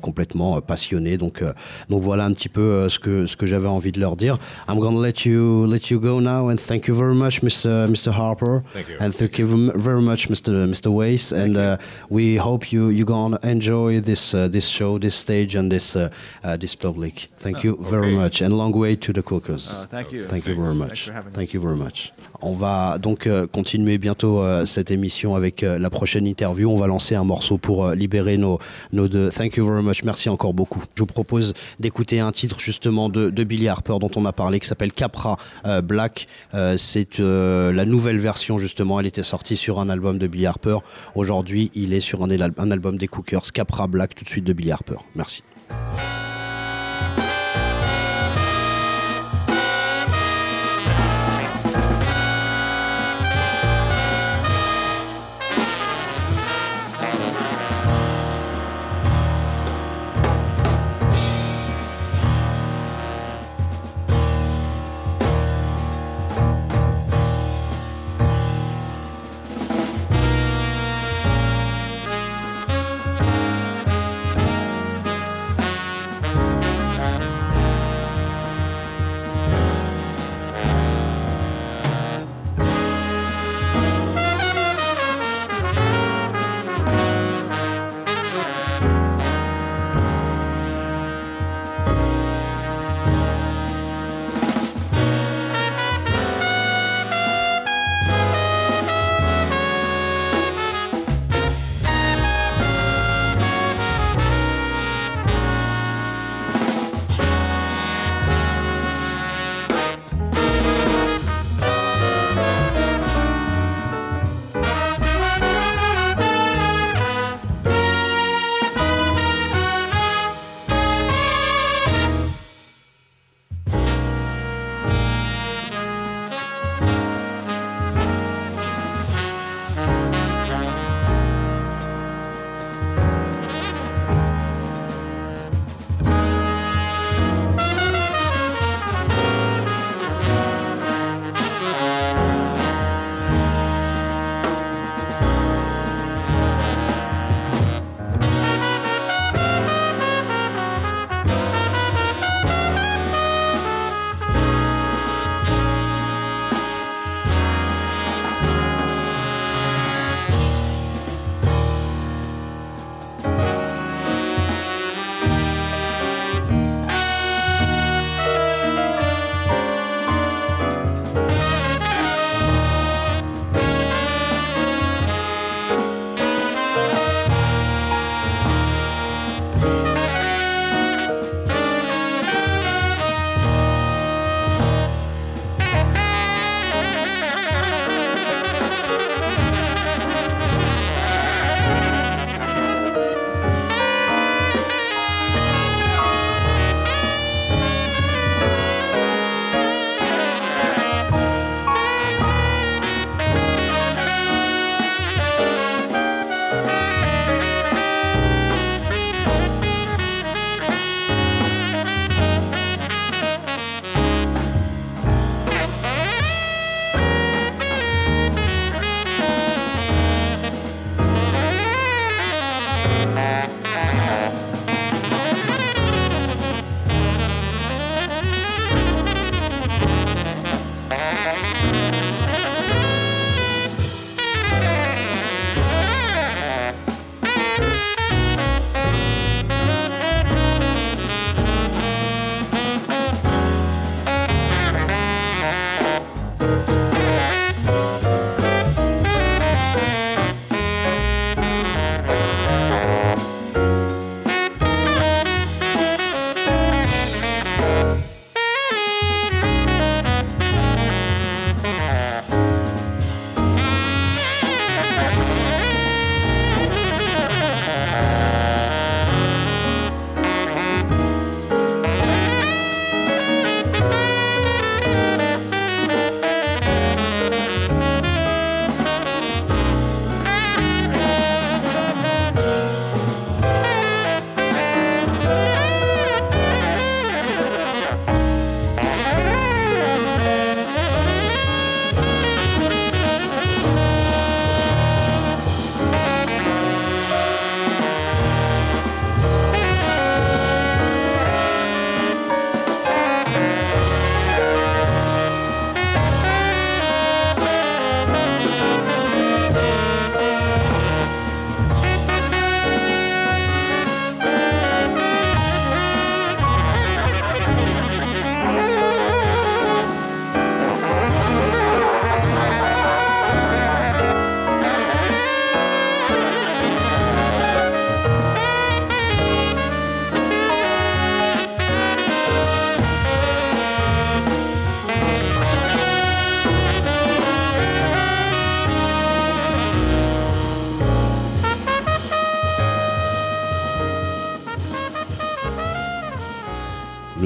complètement passionné. Donc, donc voilà un petit peu ce que, ce que j'avais envie de leur dire. I'm gonna let you, let you go now and thank you very much, Mr. Mr. Harper. Thank you. And thank you very much, Mr. Mr. Wade. And uh, we hope you you're gonna enjoy this uh, this show, this stage, and this uh, uh this public. Thank you very okay. much, and long way to the Cookers. Uh, thank you. Thank you Thanks. very Thanks much. Thank you very much. On va donc euh, continuer bientôt euh, cette émission avec euh, la prochaine interview. On va lancer un morceau pour libérer nos, nos deux. Thank you very much. Merci encore beaucoup. Je vous propose d'écouter un titre justement de, de Billy Harper dont on a parlé qui s'appelle Capra Black. C'est la nouvelle version justement. Elle était sortie sur un album de Billy Harper. Aujourd'hui, il est sur un, album des Cookers. Capra Black tout de suite de Billy Harper. Merci.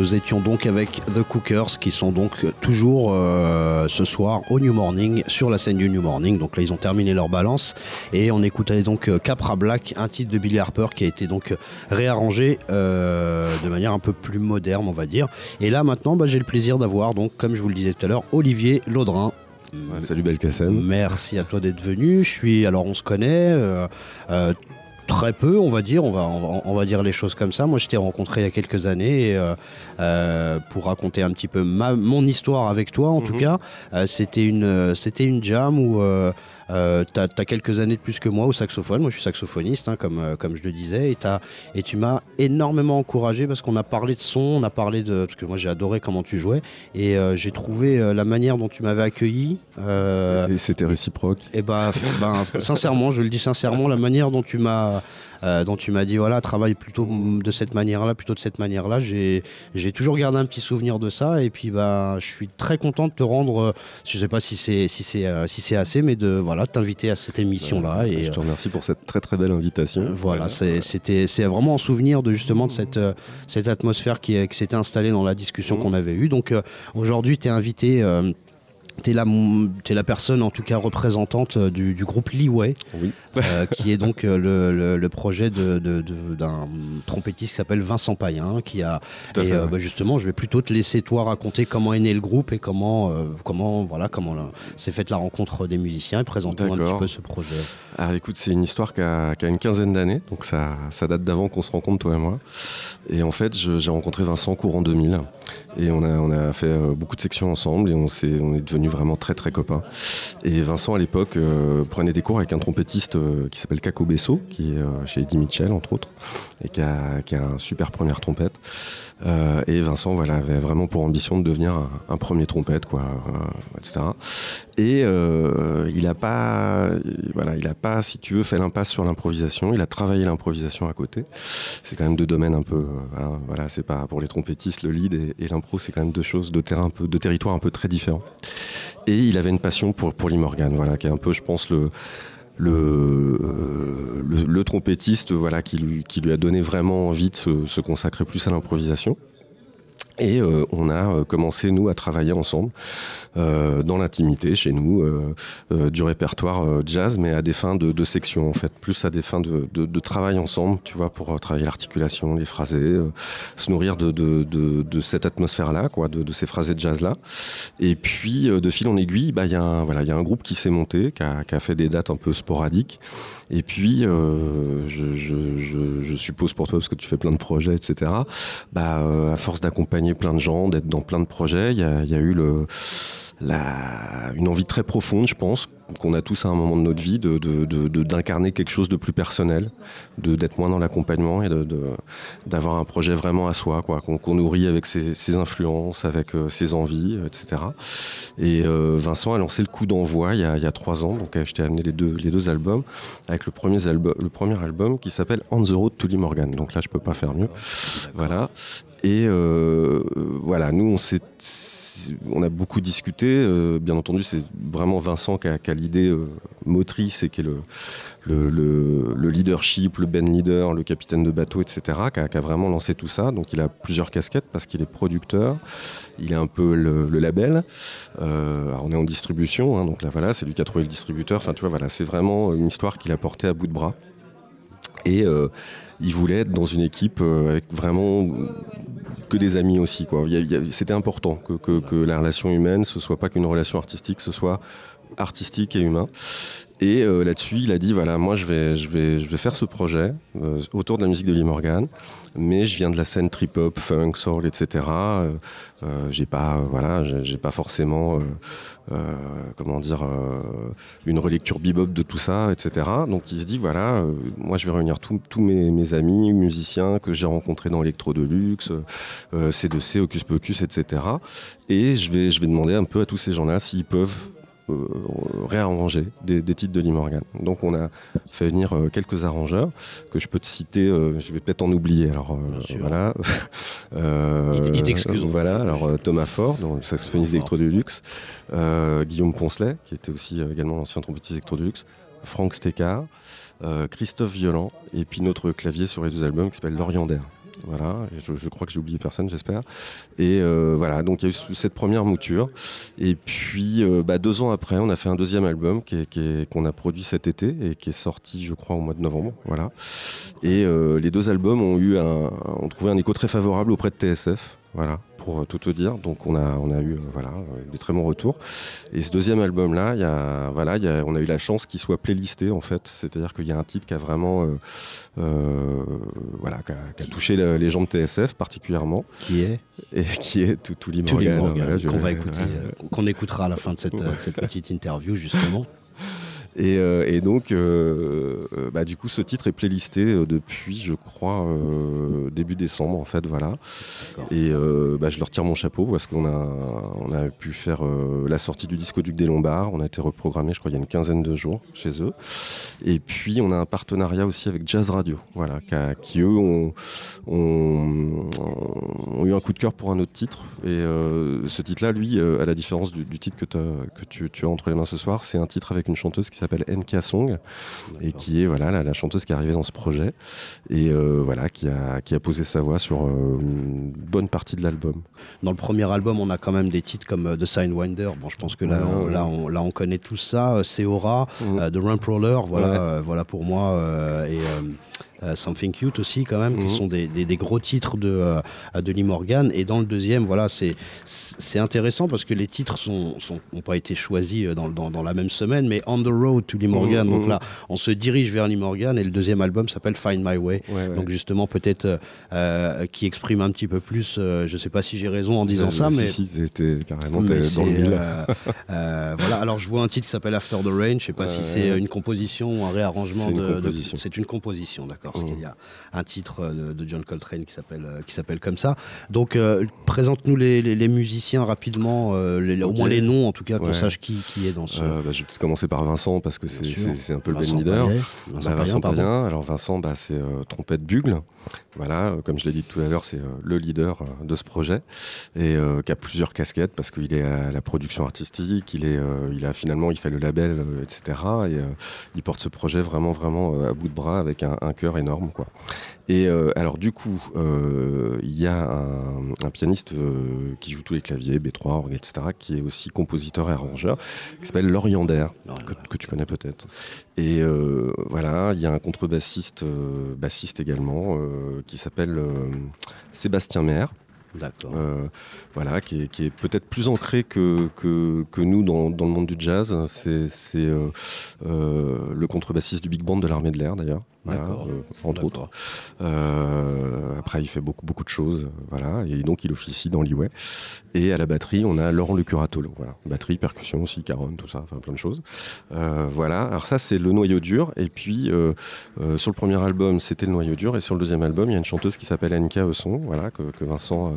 Nous étions donc avec The Cookers qui sont donc toujours euh, ce soir au New Morning sur la scène du New Morning. Donc là ils ont terminé leur balance et on écoutait donc euh, Capra Black, un titre de Billy Harper qui a été donc réarrangé euh, de manière un peu plus moderne on va dire. Et là maintenant bah, j'ai le plaisir d'avoir donc comme je vous le disais tout à l'heure Olivier Laudrin Ouais, salut Belkacem. Merci à toi d'être venu. Je suis alors on se connaît euh, euh, très peu, on va dire. On va, on va on va dire les choses comme ça. Moi, je t'ai rencontré il y a quelques années et, euh, euh, pour raconter un petit peu ma, mon histoire avec toi. En tout Mhm. cas, Euh, c'était une euh, c'était une jam où euh, as quelques années de plus que moi au saxophone. Moi, je suis saxophoniste, hein, comme, euh, comme je le disais. Et, et tu m'as énormément encouragé parce qu'on a parlé de son, on a parlé de. Parce que moi, j'ai adoré comment tu jouais. Et euh, j'ai trouvé euh, la manière dont tu m'avais accueilli. Et c'était réciproque. et ben, ben, sincèrement, je le dis sincèrement, la manière dont tu m'as euh, dont tu m'as dit voilà travaille plutôt de cette manière-là, plutôt de cette manière-là, j'ai j'ai toujours gardé un petit souvenir de ça et puis ben je suis très content de te rendre, euh, je sais pas si c'est si c'est euh, si c'est assez, mais de voilà t'inviter à cette émission-là et je te remercie pour cette très très belle invitation. voilà, c'est- c'était c'est vraiment en souvenir de justement de cette, cette atmosphère qui, qui s'était installée dans la discussion Mhm. qu'on avait eue. Donc aujourd'hui, tu es invité. T'es la, t'es la personne, en tout cas représentante euh, du, du groupe Leeway, Oui. euh, qui est donc euh, le, le- le projet de- de- de- d'un trompettiste qui s'appelle Vincent Payen, qui a Tout à et fait, euh, ouais. bah, justement, je vais plutôt te laisser toi raconter comment est né le groupe et comment, euh, comment voilà, comment s'est faite la rencontre des musiciens et présenter un petit peu ce projet. Alors écoute, c'est une histoire qui a, qui a une quinzaine d'années, donc ça, ça date d'avant qu'on se rencontre toi et moi. Et en fait, j'ai rencontré Vincent courant 2000 et on a, on a fait euh, beaucoup de sections ensemble et on, s'est, on est devenus vraiment très très copains. Et Vincent à l'époque euh, prenait des cours avec un trompettiste euh, qui s'appelle Caco Besso, qui est chez Eddie Mitchell entre autres, et qui a, qui a un super première trompette. Et Vincent voilà, avait vraiment pour ambition de devenir un, premier trompette, quoi, etc. Et il a pas, voilà, pas, si tu veux, fait l'impasse sur l'improvisation. Il a travaillé l'improvisation à côté. C'est quand même deux domaines un peu, hein, voilà, c'est pas pour les trompettistes le lead et, et c'est quand même deux choses, deux terrains un peu, territoires un peu très différents. Et il avait une passion pour pour Morgan, voilà, qui est un peu, je pense, le euh, le, le trompettiste voilà, qui, lui, qui lui a donné vraiment envie de se consacrer plus à l'improvisation. Et euh, on a euh, commencé, nous, à travailler ensemble euh, dans l'intimité, chez nous, du répertoire jazz, mais à des fins de, de section, en fait, plus à des fins de, travail ensemble, tu vois, pour travailler l'articulation, les phrasés, se nourrir de, cette atmosphère-là, quoi, de, ces phrasés de jazz-là. Et puis, de fil en aiguille, bah, il y, a un- groupe qui s'est monté, qui a, fait des dates un peu sporadiques. Et puis, je, suppose pour toi, parce que tu fais plein de projets, etc., bah, à force d'accompagner plein de gens, d'être dans plein de projets, il y a, il y a eu le, la, une envie très profonde, je pense, qu'on a tous à un moment de notre vie, de, de, de- de- d'incarner quelque chose de plus personnel, d'être moins dans l'accompagnement et d'avoir un projet vraiment à soi, quoi, qu'on, nourrit avec ses, ses influences, avec euh, ses envies, euh, etc. Et euh, Vincent a lancé le coup d'envoi il y a, il y a trois ans, donc euh, je t'ai amené les deux, les deux albums, avec le premier, album, le premier album qui s'appelle On the Road to Lee Morgan. Donc là, je peux pas faire mieux. Voilà. Et euh, voilà, nous, on a beaucoup discuté. euh, bien entendu, c'est vraiment Vincent qui a, a l'idée euh, motrice et qui est le, le, le- le leadership, le band leader, le capitaine de bateau, etc., qui a, a vraiment lancé tout ça. Donc il a plusieurs casquettes parce qu'il est producteur, il est un peu le, label. Alors on est en distribution, hein, donc là voilà, c'est lui qui a trouvé le distributeur. Enfin tu vois, voilà, c'est vraiment une histoire qu'il a portée à bout de bras. Et il voulait être dans une équipe euh, avec vraiment que des amis aussi. Quoi. C'était important que, que- que la relation humaine, ce soit pas qu'une relation artistique, ce soit artistique et humain. Et euh, là-dessus, il a dit voilà, moi je vais, je vais, je vais faire ce projet euh, autour de la musique de Lee Morgan, mais je viens de la scène trip-hop, funk, soul, etc. Euh, euh, j'ai pas, euh, voilà, j'ai pas forcément, euh, comment dire, une relecture bebop de tout ça, etc. Donc il se dit voilà, moi je vais réunir tous mes, mes amis musiciens que j'ai rencontrés dans Electro Deluxe, euh, C2C, Hocus Pocus, etc. Et je vais, je vais demander un peu à tous ces gens-là s'ils peuvent réarranger des, des titres de Lee Morgan. Donc on a fait venir euh, quelques arrangeurs que je peux te citer, euh, je vais peut-être en oublier. Alors euh, voilà. [laughs] Euh, Il t'excuse, Voilà. Alors euh, Thomas Ford, donc, le saxophoniste d'Electro Deluxe, euh, Guillaume Poncelet, qui était aussi euh, également ancien trompettiste d'Electro Deluxe, Franck Stekar, euh, Christophe Violent, et puis notre clavier sur les deux albums qui s'appelle L'Oriendaire. Voilà, je, crois que j'ai oublié personne, j'espère. Et euh, voilà, donc il y a eu cette première mouture. Et puis, euh, bah, deux ans après, on a fait un deuxième album qu'on a produit cet été et qui est sorti, je crois, au mois de novembre. Voilà. Et euh, les deux albums ont eu un, ont trouvé un écho très favorable auprès de TSF. Voilà, pour euh, tout te dire. Donc on a, on a eu euh, voilà, euh, des très bons retours. Et ce deuxième album-là, y a, voilà, il y a- on a eu la chance qu'il soit playlisté en fait. C'est-à-dire qu'il y a un titre qui a vraiment, euh, euh, voilà, qui a, qui a touché le- les gens de TSF particulièrement, Qui est et [laughs] qui est tout, Tully Morgan. Morgan, voilà, qu'on va écouter, [laughs] euh, qu'on écoutera à la fin de cette, cette petite interview justement. [laughs] Et, euh, et donc, euh, euh, bah, du coup, ce titre est playlisté depuis, je crois, début décembre, en fait, voilà. Et bah, je leur tire mon chapeau parce qu'on a, on a pu faire la sortie du disque Duc des Lombards. On a été reprogrammé, je crois, il y a une quinzaine de jours chez eux. Et puis, on a un partenariat aussi avec Jazz Radio, voilà, qui, a- qui, eux ont, ont- ont eu un coup de cœur pour un autre titre. Et euh, ce titre-là, lui, euh, à la différence du, du titre que tu, tu as entre les mains ce soir, c'est un titre avec une chanteuse qui s'appelle NK Song et qui est voilà la, la chanteuse qui est arrivée dans ce projet et euh, voilà qui a, qui a posé sa voix sur euh, une bonne partie de l'album. Dans le premier album, on a quand même des titres comme euh, The Sidewinder. Bon, je pense que là, Ouais, on, ouais. là, on, là, on connaît tout ça. Seora, euh, The Ramp Roller, voilà, voilà pour moi. et euh, Something Cute aussi, quand même, Mhm. qui sont des, des- des gros titres de, euh, de Lee Morgan. Et dans le deuxième, voilà, c'est intéressant parce que les titres n'ont sont, ont pas été choisis euh, dans, dans, dans la même semaine, mais On the Road to Lee Morgan. Mhm. Donc là, on se dirige vers Lee Morgan et le deuxième album s'appelle Find My Way. Ouais, ouais. Donc justement, peut-être euh, qui exprime un petit peu plus, je sais pas si j'ai raison en disant ça, si, mais si, t'étais carrément mais dans le mille. voilà. Alors je vois un titre qui s'appelle After the Rain. Je sais pas si c'est une composition ou un réarrangement C'est une une composition, d'accord. Parce qu'il y a un titre euh, de, de John Coltrane qui s'appelle euh, qui s'appelle comme ça. Donc euh, présente-nous les, les- les musiciens rapidement, euh, les- au moins les noms en tout cas, qu'on Ouais. sache qui, qui est dans ce. Euh, bah, je vais peut-être commencer par Vincent parce que c'est un peu Vincent le band leader. Bah, Vincent. Payen. Alors Vincent, bah, c'est trompette bugle. Voilà, euh, comme je l'ai dit tout à l'heure, c'est euh, le leader euh, de ce projet et qui a plusieurs casquettes parce qu'il est à la production artistique, il est, il a finalement, il fait le label, etc. Et il porte ce projet vraiment, vraiment à bout de bras avec un, un cœur énorme, quoi. Et euh, alors du coup, euh, il y a un, un pianiste euh, qui joue tous les claviers, B3, orgue, etc., qui est aussi compositeur et arrangeur, qui s'appelle Loriander, que, que tu connais peut-être. Et voilà, il y a un contrebassiste, bassiste également, qui s'appelle Sébastien Maire. D'accord. Euh, voilà, qui est, qui est peut-être plus ancré que, que, que nous dans, dans le monde du jazz. C'est c'est, euh, euh, le contrebassiste du Big Band de l'armée de l'air d'ailleurs, voilà, euh, entre autres. Euh, après, il fait beaucoup, beaucoup de choses, voilà, et donc il officie dans l'Iway. Et à la batterie, on a Laurent Le Curatolo, voilà, batterie, percussion aussi, caronne, tout ça, enfin plein de choses. Euh, voilà, alors ça c'est le noyau dur, et puis sur le premier album, c'était le noyau dur, et sur le deuxième album, il y a une chanteuse qui s'appelle Anka Eusson, voilà, que, que Vincent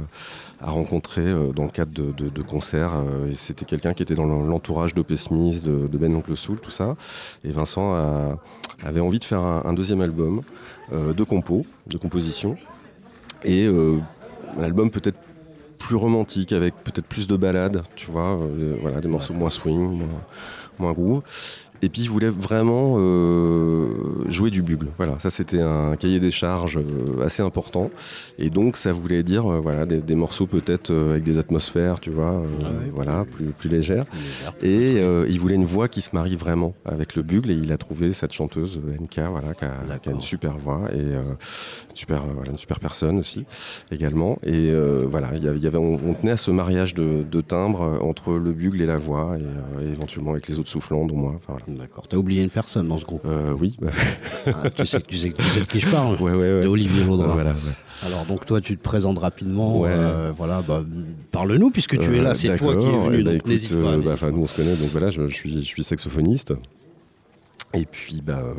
a rencontré euh, dans le cadre de, concerts. euh, c'était quelqu'un qui était dans l'entourage d'O.P. Smith, de, de Ben Oncle Soul, tout ça. Et Vincent avait envie de faire un, deuxième album euh, de compos, de composition. Et un album peut-être plus romantique, avec peut-être plus de ballades, tu vois, voilà, des morceaux moins swing, moins, moins groove. Et puis, je voulais vraiment euh, jouer du bugle. Voilà, ça c'était un cahier des charges euh, assez important. Et donc, ça voulait dire, euh, voilà, des, des morceaux peut-être euh, avec des atmosphères, tu vois, Ah voilà, plus, plus légères. Et il voulait une voix qui se marie vraiment avec le bugle et il a trouvé cette chanteuse NK voilà, qui, a, qui a D'accord. une super voix et super, voilà, une super personne aussi également. Et voilà, il y avait, on, on tenait à ce mariage de, de timbres euh, entre le bugle et la voix et, et éventuellement avec les autres soufflants, dont moi. Enfin, voilà. D'accord. T'as oublié une personne dans ce groupe? Euh, oui, bah, [laughs] Ah, tu, sais, tu, sais, tu sais de qui je parle. ouais, ouais, ouais. De Olivier Vaudrin. Voilà, ouais. Alors donc toi tu te présentes rapidement, Ouais. euh, voilà, bah, parle-nous puisque tu es Euh, là, c'est toi qui es venu, ben, donc n'hésite pas. euh, bah, pas. nous on se connaît, donc voilà, je, je suis, je suis saxophoniste. Et puis, bah, euh,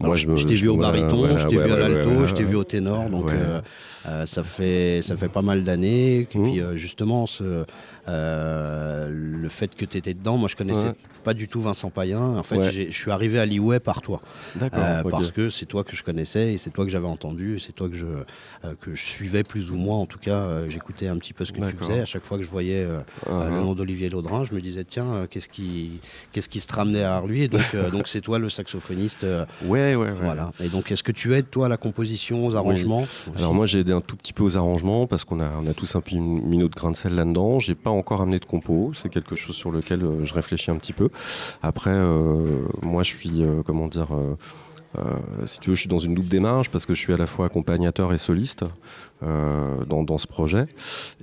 Alors, je, me- je t'ai vu au voilà, baryton, voilà, je t'ai ouais, vu à ouais, l'alto, ouais, je t'ai ouais. vu au ténor, donc Ouais. euh, euh, ça fait ça fait pas mal d'années. Et Mhm. puis euh, justement, ce, euh, le fait que tu étais dedans. Moi, je connaissais Ouais. pas du tout Vincent Payen. En fait, Ouais. je suis arrivé à Liway par toi. Euh. Parce que c'est toi que je connaissais et c'est toi que j'avais entendu et c'est toi que je, euh, que je suivais plus ou moins. En tout cas, j'écoutais un petit peu ce que tu faisais. À chaque fois que je voyais Ah, le ah. nom d'Olivier Laudrin, je me disais, tiens, qu'est-ce qui, qu'est-ce qui se ramenait derrière lui? Et donc, donc c'est toi le saxophoniste. [laughs] Ouais, ouais, ouais. Voilà. Et donc, est-ce que tu aides, toi, à la composition, aux arrangements? Alors moi j'ai aidé un tout petit peu aux arrangements parce qu'on a, on a tous un peu mis notre grain de sel là-dedans. J'ai pas encore amené de compo, c'est quelque chose sur lequel euh, je réfléchis un petit peu. Après, euh, moi je suis, euh, comment dire, si tu veux, je suis dans une double démarche parce que je suis à la fois accompagnateur et soliste euh, dans, dans ce projet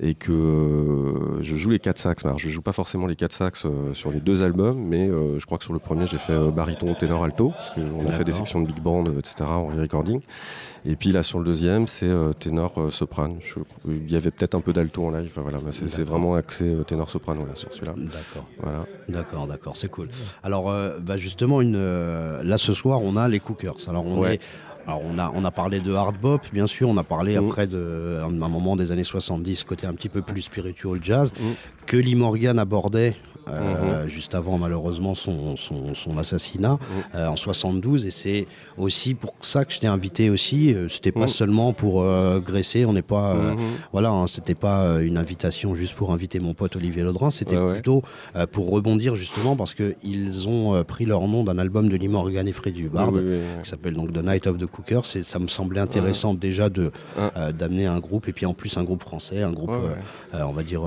et que euh, je joue les quatre sax. Alors, je joue pas forcément les quatre sax euh, sur les deux albums, mais euh, je crois que sur le premier j'ai fait euh, baryton, ténor, alto parce qu'on a fait des sections de big band, euh, etc. en recording. Et puis là sur le deuxième c'est euh, ténor euh, soprane. Je- il y avait peut-être un peu d'alto en live. Voilà, c'est vraiment axé euh, ténor soprano là sur celui-là. D'accord. Voilà. D'accord, d'accord, c'est cool. Alors, euh, bah, justement, une, euh, là ce soir, on a les Alors, on Ouais. est. Alors on a, on a parlé de hard bop, bien sûr, on a parlé Mhm. après de, à un moment des années 70, côté un petit peu plus spiritual jazz, Mhm. que Lee Morgan abordait euh, juste avant malheureusement son, son, son assassinat euh, en 72 et c'est aussi pour ça que je t'ai invité aussi. Euh, c'était pas Mhm. seulement pour graisser. On n'est pas Mhm. voilà hein, c'était pas une invitation juste pour inviter mon pote Olivier Laudrin c'était Ouais, plutôt pour rebondir justement parce que ils ont pris leur nom d'un album de Lee Morgan et Freddy Hubbard Oui, oui, oui, qui s'appelle donc The Night of the Cookers. Et ça me semblait intéressant déjà de euh, d'amener un groupe et puis en plus un groupe français un groupe Ouais, on va dire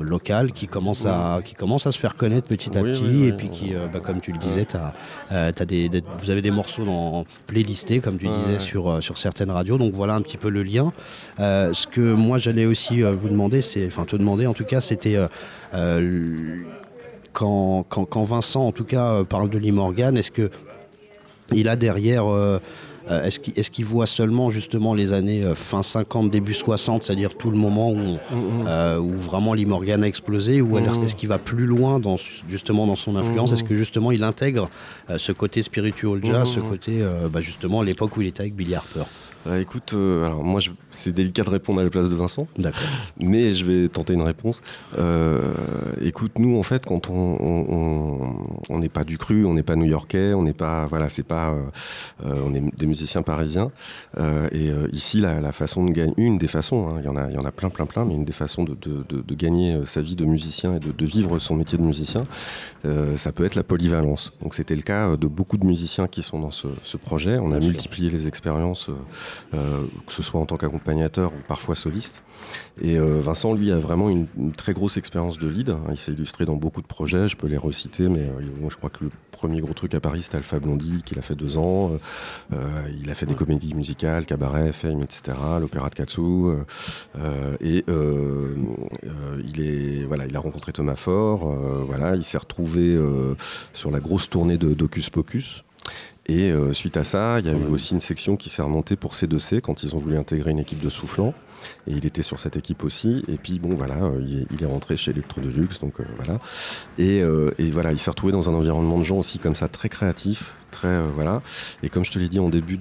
local qui commence à qui commence à se faire connaître petit à Oui, petit oui, et puis qui euh, bah, comme tu le disais t'as, euh, t'as des, des- vous avez des morceaux dans playlistés comme tu disais sur euh, sur certaines radios. Donc voilà un petit peu le lien. Ce que moi j'allais aussi vous demander c'est enfin te demander en tout cas c'était quand, quand, quand Vincent en tout cas parle de Lee Morgan est-ce que il a derrière. euh, euh, est-ce qu'il voit seulement justement les années euh, fin 50, début 60, c'est-à-dire tout le moment où, on- euh, où vraiment Lee Morgan a explosé, ou alors Mhm. est-ce qu'il va plus loin dans, justement dans son influence? Mhm. Est-ce que justement il intègre euh, ce côté spiritual jazz, ce côté euh, bah, justement l'époque où il était avec Billy Harper? Bah, écoute, euh, alors moi je- c'est délicat de répondre à la place de Vincent. D'accord. Mais je vais tenter une réponse. Euh, écoute, nous, en fait, quand on n'est pas du cru, on n'est pas new-yorkais, on n'est pas, voilà, c'est pas, euh, euh, on est des musiciens parisiens. Euh, et ici, la, la façon de gagner, une des façons, hein, il y en a, il y en a plein, plein, plein, mais une des façons de, de- de- de gagner sa vie de musicien et de, vivre son métier de musicien, ça peut être la polyvalence. Donc, c'était le cas de beaucoup de musiciens qui sont dans ce, ce projet. On a Bien sûr. multiplié les expériences. que ce soit en tant qu'accompagnateur ou parfois soliste. Et euh, Vincent, lui, a vraiment une, une très grosse expérience de lead. Il s'est illustré dans beaucoup de projets, je peux les reciter, mais euh, je crois que le premier gros truc à Paris, c'était Alpha Blondie, qu'il a fait deux ans. Euh, il a fait des comédies musicales, cabaret, fame, etc., l'opéra de Katsu. et il, est, voilà, il a rencontré Thomas Faure, voilà, il s'est retrouvé sur la grosse tournée de d'Hocus Pocus. Et euh, suite à ça, il y a eu aussi une section qui s'est remontée pour C2C quand ils ont voulu intégrer une équipe de soufflants. Et il était sur cette équipe aussi. Et puis bon, voilà, euh, il, est, rentré chez Electro Deluxe, donc euh, voilà. Et, euh, et voilà, il s'est retrouvé dans un environnement de gens aussi comme ça très créatif, très voilà. Et comme je te l'ai dit en début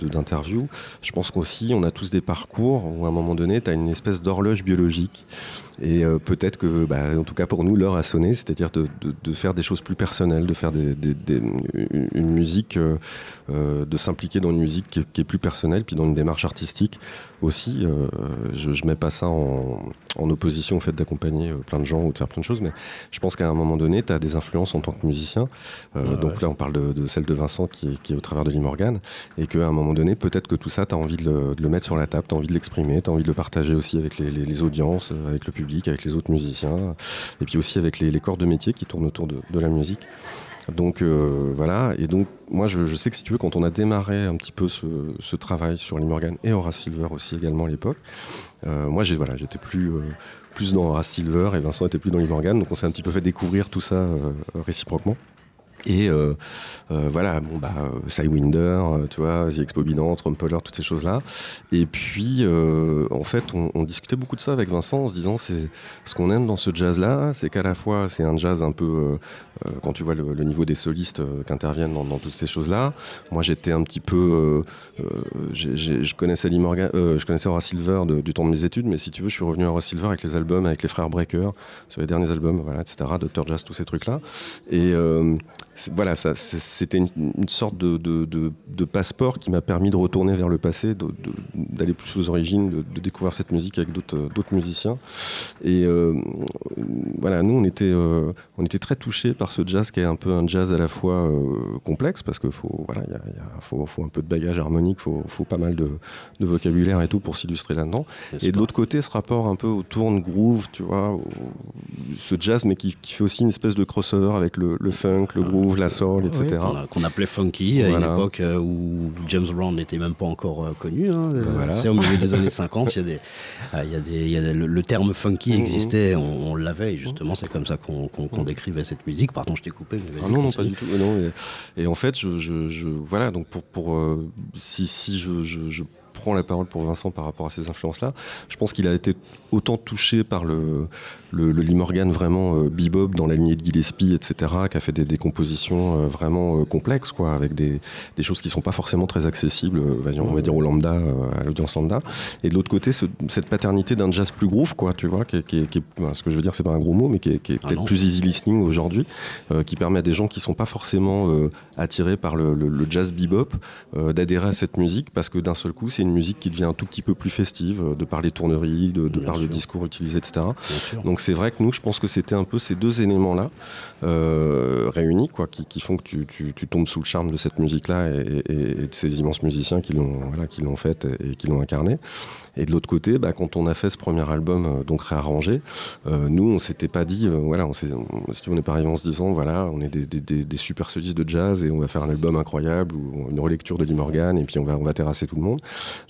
d'interview, je pense qu'aussi on a tous des parcours où à un moment donné, tu as une espèce d'horloge biologique. Et peut-être que, bah, en tout cas pour nous, l'heure a sonné, c'est-à-dire de, faire des choses plus personnelles, de faire une, musique, de s'impliquer dans une musique qui est plus personnelle, puis dans une démarche artistique aussi. euh, je, je mets pas ça en, en opposition au fait d'accompagner euh, plein de gens ou de faire plein de choses, mais je pense qu'à un moment donné, tu as des influences en tant que musicien. Euh, donc ouais. là, on parle de, de celle de Vincent qui est, qui est au travers de Lee Morgan, et qu'à un moment donné, peut-être que tout ça, tu as envie de le, de le mettre sur la table, tu as envie de l'exprimer, tu as envie de le partager aussi avec les, les- les audiences, avec le public, avec les autres musiciens, et puis aussi avec les, les corps de métier qui tournent autour de, de la musique. Donc euh, voilà, et donc moi je, sais que si tu veux, quand on a démarré un petit peu ce, travail sur Lee Morgan et Horace Silver aussi également à l'époque, euh, moi j'étais plus, euh, dans Horace Silver et Vincent était plus dans Lee Morgan, donc on s'est un petit peu fait découvrir tout ça réciproquement. Et voilà, bon bah Sidewinder, tu vois, The Expo Bilan, Trumpeller, toutes ces choses-là. Et puis, en fait, on, on discutait beaucoup de ça avec Vincent en se disant, c'est ce qu'on aime dans ce jazz-là, c'est qu'à la fois c'est un jazz un peu, quand tu vois le, niveau des solistes euh, qui interviennent dans, toutes ces choses-là. Moi, j'étais un petit peu, euh, euh, je connaissais Lee euh, Silver du temps de mes études, mais si tu veux, je suis revenu à Horace Silver avec les albums, avec les frères Breaker, sur les derniers albums, etc., Dr. Jazz, tous ces trucs-là. Et euh, voilà, c'était une, sorte de, passeport qui m'a permis de retourner vers le passé, d'aller plus aux origines, de, découvrir cette musique avec d'autres musiciens. Et euh, voilà, nous, on était, euh, on était très touchés par ce jazz qui est un peu un jazz à la fois euh, complexe, parce qu'il faut, voilà, il y a- y a- faut, faut un peu de bagage harmonique, il faut, faut pas mal de, de vocabulaire et tout pour s'illustrer là-dedans. Et de l'autre côté, ce rapport un peu au tourne groove, tu vois, au- ce jazz, mais qui, qui fait aussi une espèce de crossover avec le, le funk, le groove, la soul, etc. Oui, qu'on appelait funky à Voilà. une époque euh, où James Brown n'était même pas encore euh, connu. hein. Voilà. C'est au milieu des [laughs] années 50, il y a des, il y a des, il y a le, le terme funky Mhm. existait, on, on l'avait et justement c'est comme ça qu'on qu'on décrivait cette musique. Pardon, je t'ai coupé. mais Ah non, non, pas du tout. Non, et, et en fait, je, je- je- voilà, donc pour, pour euh, si, si je, je- prends la parole pour Vincent par rapport à ces influences-là, je pense qu'il a été autant touché par le, le, le Lee Morgan vraiment euh, bebop dans la lignée de Gillespie, etc., qui a fait des, des compositions euh, vraiment euh, complexes, quoi, avec des, des choses qui sont pas forcément très accessibles, euh, on va dire au lambda, à l'audience lambda. Et de l'autre côté, ce- cette paternité d'un jazz plus groove, quoi, tu vois, qui qui ce que je veux dire, c'est pas un gros mot, mais qui est, qui est Ah peut-être plus easy listening aujourd'hui, qui permet à des gens qui sont pas forcément attirés par le, le- jazz bebop d'adhérer à cette musique parce que d'un seul coup, c'est une musique qui devient un tout petit peu plus festive, euh, de par les tourneries, de, par le discours utilisé, etc. Donc c'est vrai que nous, je pense que c'était un peu ces deux éléments-là euh, réunis, quoi, qui, qui font que tu, tu- tu tombes sous le charme de cette musique-là et, et- et de ces immenses musiciens qui l'ont voilà, qui l'ont faite et, et qui l'ont incarnée. Et de l'autre côté, bah, quand on a fait ce premier album, euh, donc réarrangé, euh, nous, on s'était pas dit, euh, voilà, on s'est, si on est pas arrivé en se disant, voilà, on est des, des- des- des super solistes de jazz et on va faire un album incroyable ou une relecture de Lee Morgan et puis on va, on va terrasser tout le monde.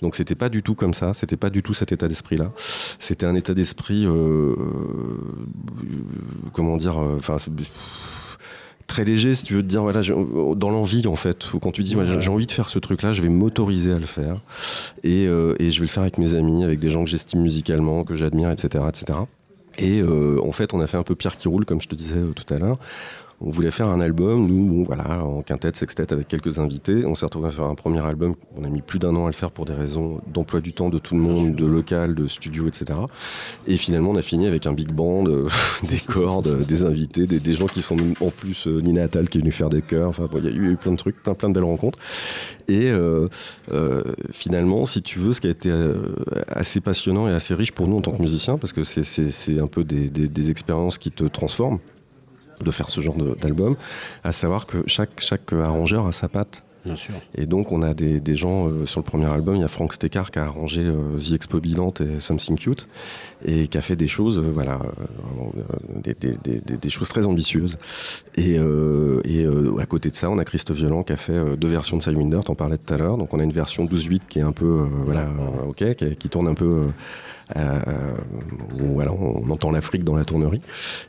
Donc c'était pas du tout comme ça, c'était pas du tout cet état d'esprit-là. C'était un état d'esprit, euh, euh, comment dire, euh, enfin, c'est- très léger, si tu veux te dire, voilà, dans l'envie en fait. Quand tu dis, voilà, j'ai envie de faire ce truc-là, je vais m'autoriser à le faire et, euh, et je vais le faire avec mes amis, avec des gens que j'estime musicalement, que j'admire, etc., etc. Et euh, en fait, on a fait un peu pierre qui roule, comme je te disais euh, tout à l'heure. On voulait faire un album, nous, bon, voilà, en quintette, sextette, avec quelques invités. On s'est retrouvé à faire un premier album. On a mis plus d'un an à le faire pour des raisons d'emploi du temps de tout le monde, de local, de studio, etc. Et finalement, on a fini avec un big band, euh, [laughs] des cordes, euh, des invités, des, des gens qui sont en plus euh, Nina Attal qui est venue faire des chœurs. Enfin, bon, il y a eu plein de trucs, plein, plein de belles rencontres. Et euh, finalement, si tu veux, ce qui a été assez passionnant et assez riche pour nous en tant que musiciens, parce que c'est- un peu des, des- des expériences qui te transforment de faire ce genre d'album, à savoir que chaque, chaque arrangeur a sa patte. Bien sûr. Et donc, on a des, des gens euh, sur le premier album. Il y a Frank Stekar qui a arrangé euh, The Expo Bilante et Something Cute et qui a fait des choses, euh, voilà, euh, euh, des, choses très ambitieuses. Et, euh, et euh, à côté de ça, on a Christophe Violent qui a fait euh, deux versions de Sidewinder. T'en parlais tout à l'heure. Donc, on a une version 12-8 qui est un peu, euh, voilà, euh, ok, qui, qui tourne un peu. Euh, euh, voilà, on entend l'Afrique dans la tournerie.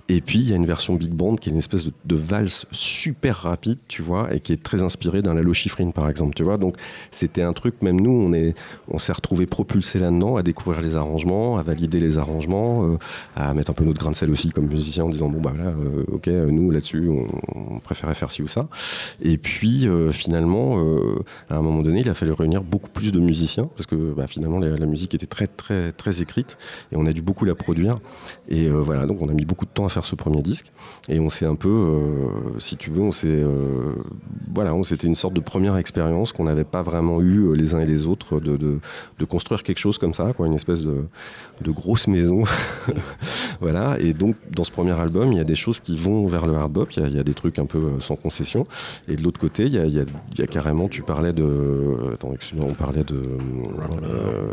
Et puis il y a une version big band qui est une espèce de, valse super rapide, tu vois, et qui est très inspirée d'un Lalo Schifrin par exemple, tu vois. Donc c'était un truc, même nous, on on s'est retrouvé propulsé là-dedans, à découvrir les arrangements, à valider les arrangements, euh, à mettre un peu notre grain de sel aussi comme musicien en disant bon bah voilà, euh, ok, nous là-dessus, on, préférait faire ci ou ça. Et puis euh, finalement, euh, à un moment donné, il a fallu réunir beaucoup plus de musiciens parce que bah, finalement la, la musique était très très très écrite et on a dû beaucoup la produire. Et euh, voilà, donc on a mis beaucoup de temps à faire ce premier disque et on s'est un peu, euh, si tu veux, on s'est, euh, voilà, on c'était une sorte de première expérience qu'on n'avait pas vraiment eu les uns et les autres de, de, de construire quelque chose comme ça, quoi, une espèce de, de grosse maison. [laughs] voilà, et donc dans ce premier album, il y a des choses qui vont vers le hard bop, il y a, il y a des trucs un peu sans concession, et de l'autre côté, il y a, il y a- il y a carrément, tu parlais de, attends, excuse-moi, on parlait de,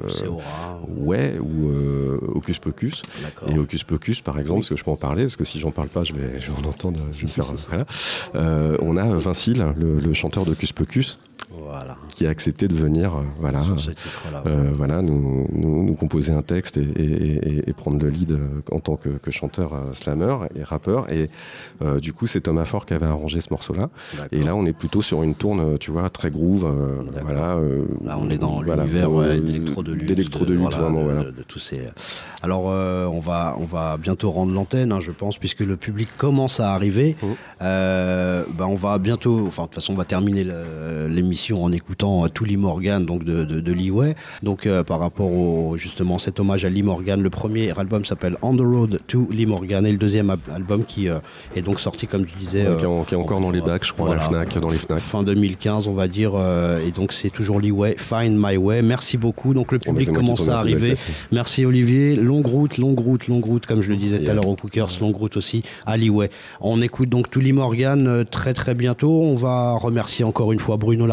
C'est aura. ouais, ou euh, Hocus Pocus. Et Hocus Pocus, par exemple, parce que je peux en parler, parce que si j'en parle pas, je vais, je vais en entendre, je vais me faire. [laughs] voilà. Euh, on a Vincile, le, le chanteur d'Hocus Pocus, Voilà. qui a accepté de venir, euh, voilà, titre-là. euh, voilà, nous, nous, nous composer un texte et, et- et- et prendre le lead euh, en tant que, que chanteur euh, slammer et rappeur. Et euh, du coup, c'est Thomas Fort qui avait arrangé ce morceau-là. D'accord. Et là, on est plutôt sur une tourne, euh, tu vois, très groove. euh, voilà, euh, Là, on est dans voilà, l'univers euh, ouais, d'électro de luxe. d'électro de luxe, voilà, vraiment, de, voilà. de- de tous ces. Alors, euh, on va, on va bientôt rendre l'antenne, hein, je pense, puisque le public commence à arriver. Euh, ben, on va bientôt, enfin, de toute façon, on va terminer le- l'émission en écoutant euh, Lee Morgan, donc de, de, de Lee Way. Donc, euh, par rapport au justement cet hommage à Lee Morgan, le premier album s'appelle On the Road to Lee Morgan, et le deuxième album qui euh, est donc sorti, comme tu disais, Ouais, qui, est, en- qui est encore dans les bacs, je crois, à la. Fnac, dans les Fnac. Fin 2015, on va dire. et donc, c'est toujours Lee Way, Find My Way. Merci beaucoup. Donc, le bah, public commence à arriver. Merci Olivier. Longue route, longue route, longue route, comme je le disais tout à l'heure au Cookers, longue route aussi à Lee Way. On écoute donc Tully Morgan très très bientôt. On va remercier encore une fois Bruno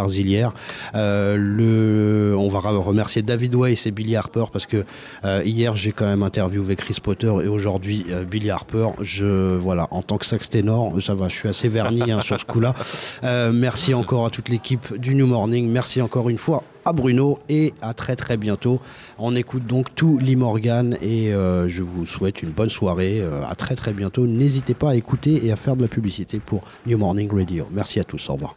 Euh, on va remercier David Weiss et Billy Harper parce que euh, hier j'ai quand même interviewé Chris Potter et aujourd'hui euh, Billy Harper. Je voilà en tant que sax ténor, ça va, je suis assez verni hein, sur ce coup-là. Merci encore à toute l'équipe du New Morning. Merci encore une fois à Bruno et à très très bientôt. On écoute donc tout Lee Morgan et je vous souhaite une bonne soirée. À très très bientôt. N'hésitez pas à écouter et à faire de la publicité pour New Morning Radio. Merci à tous. Au revoir.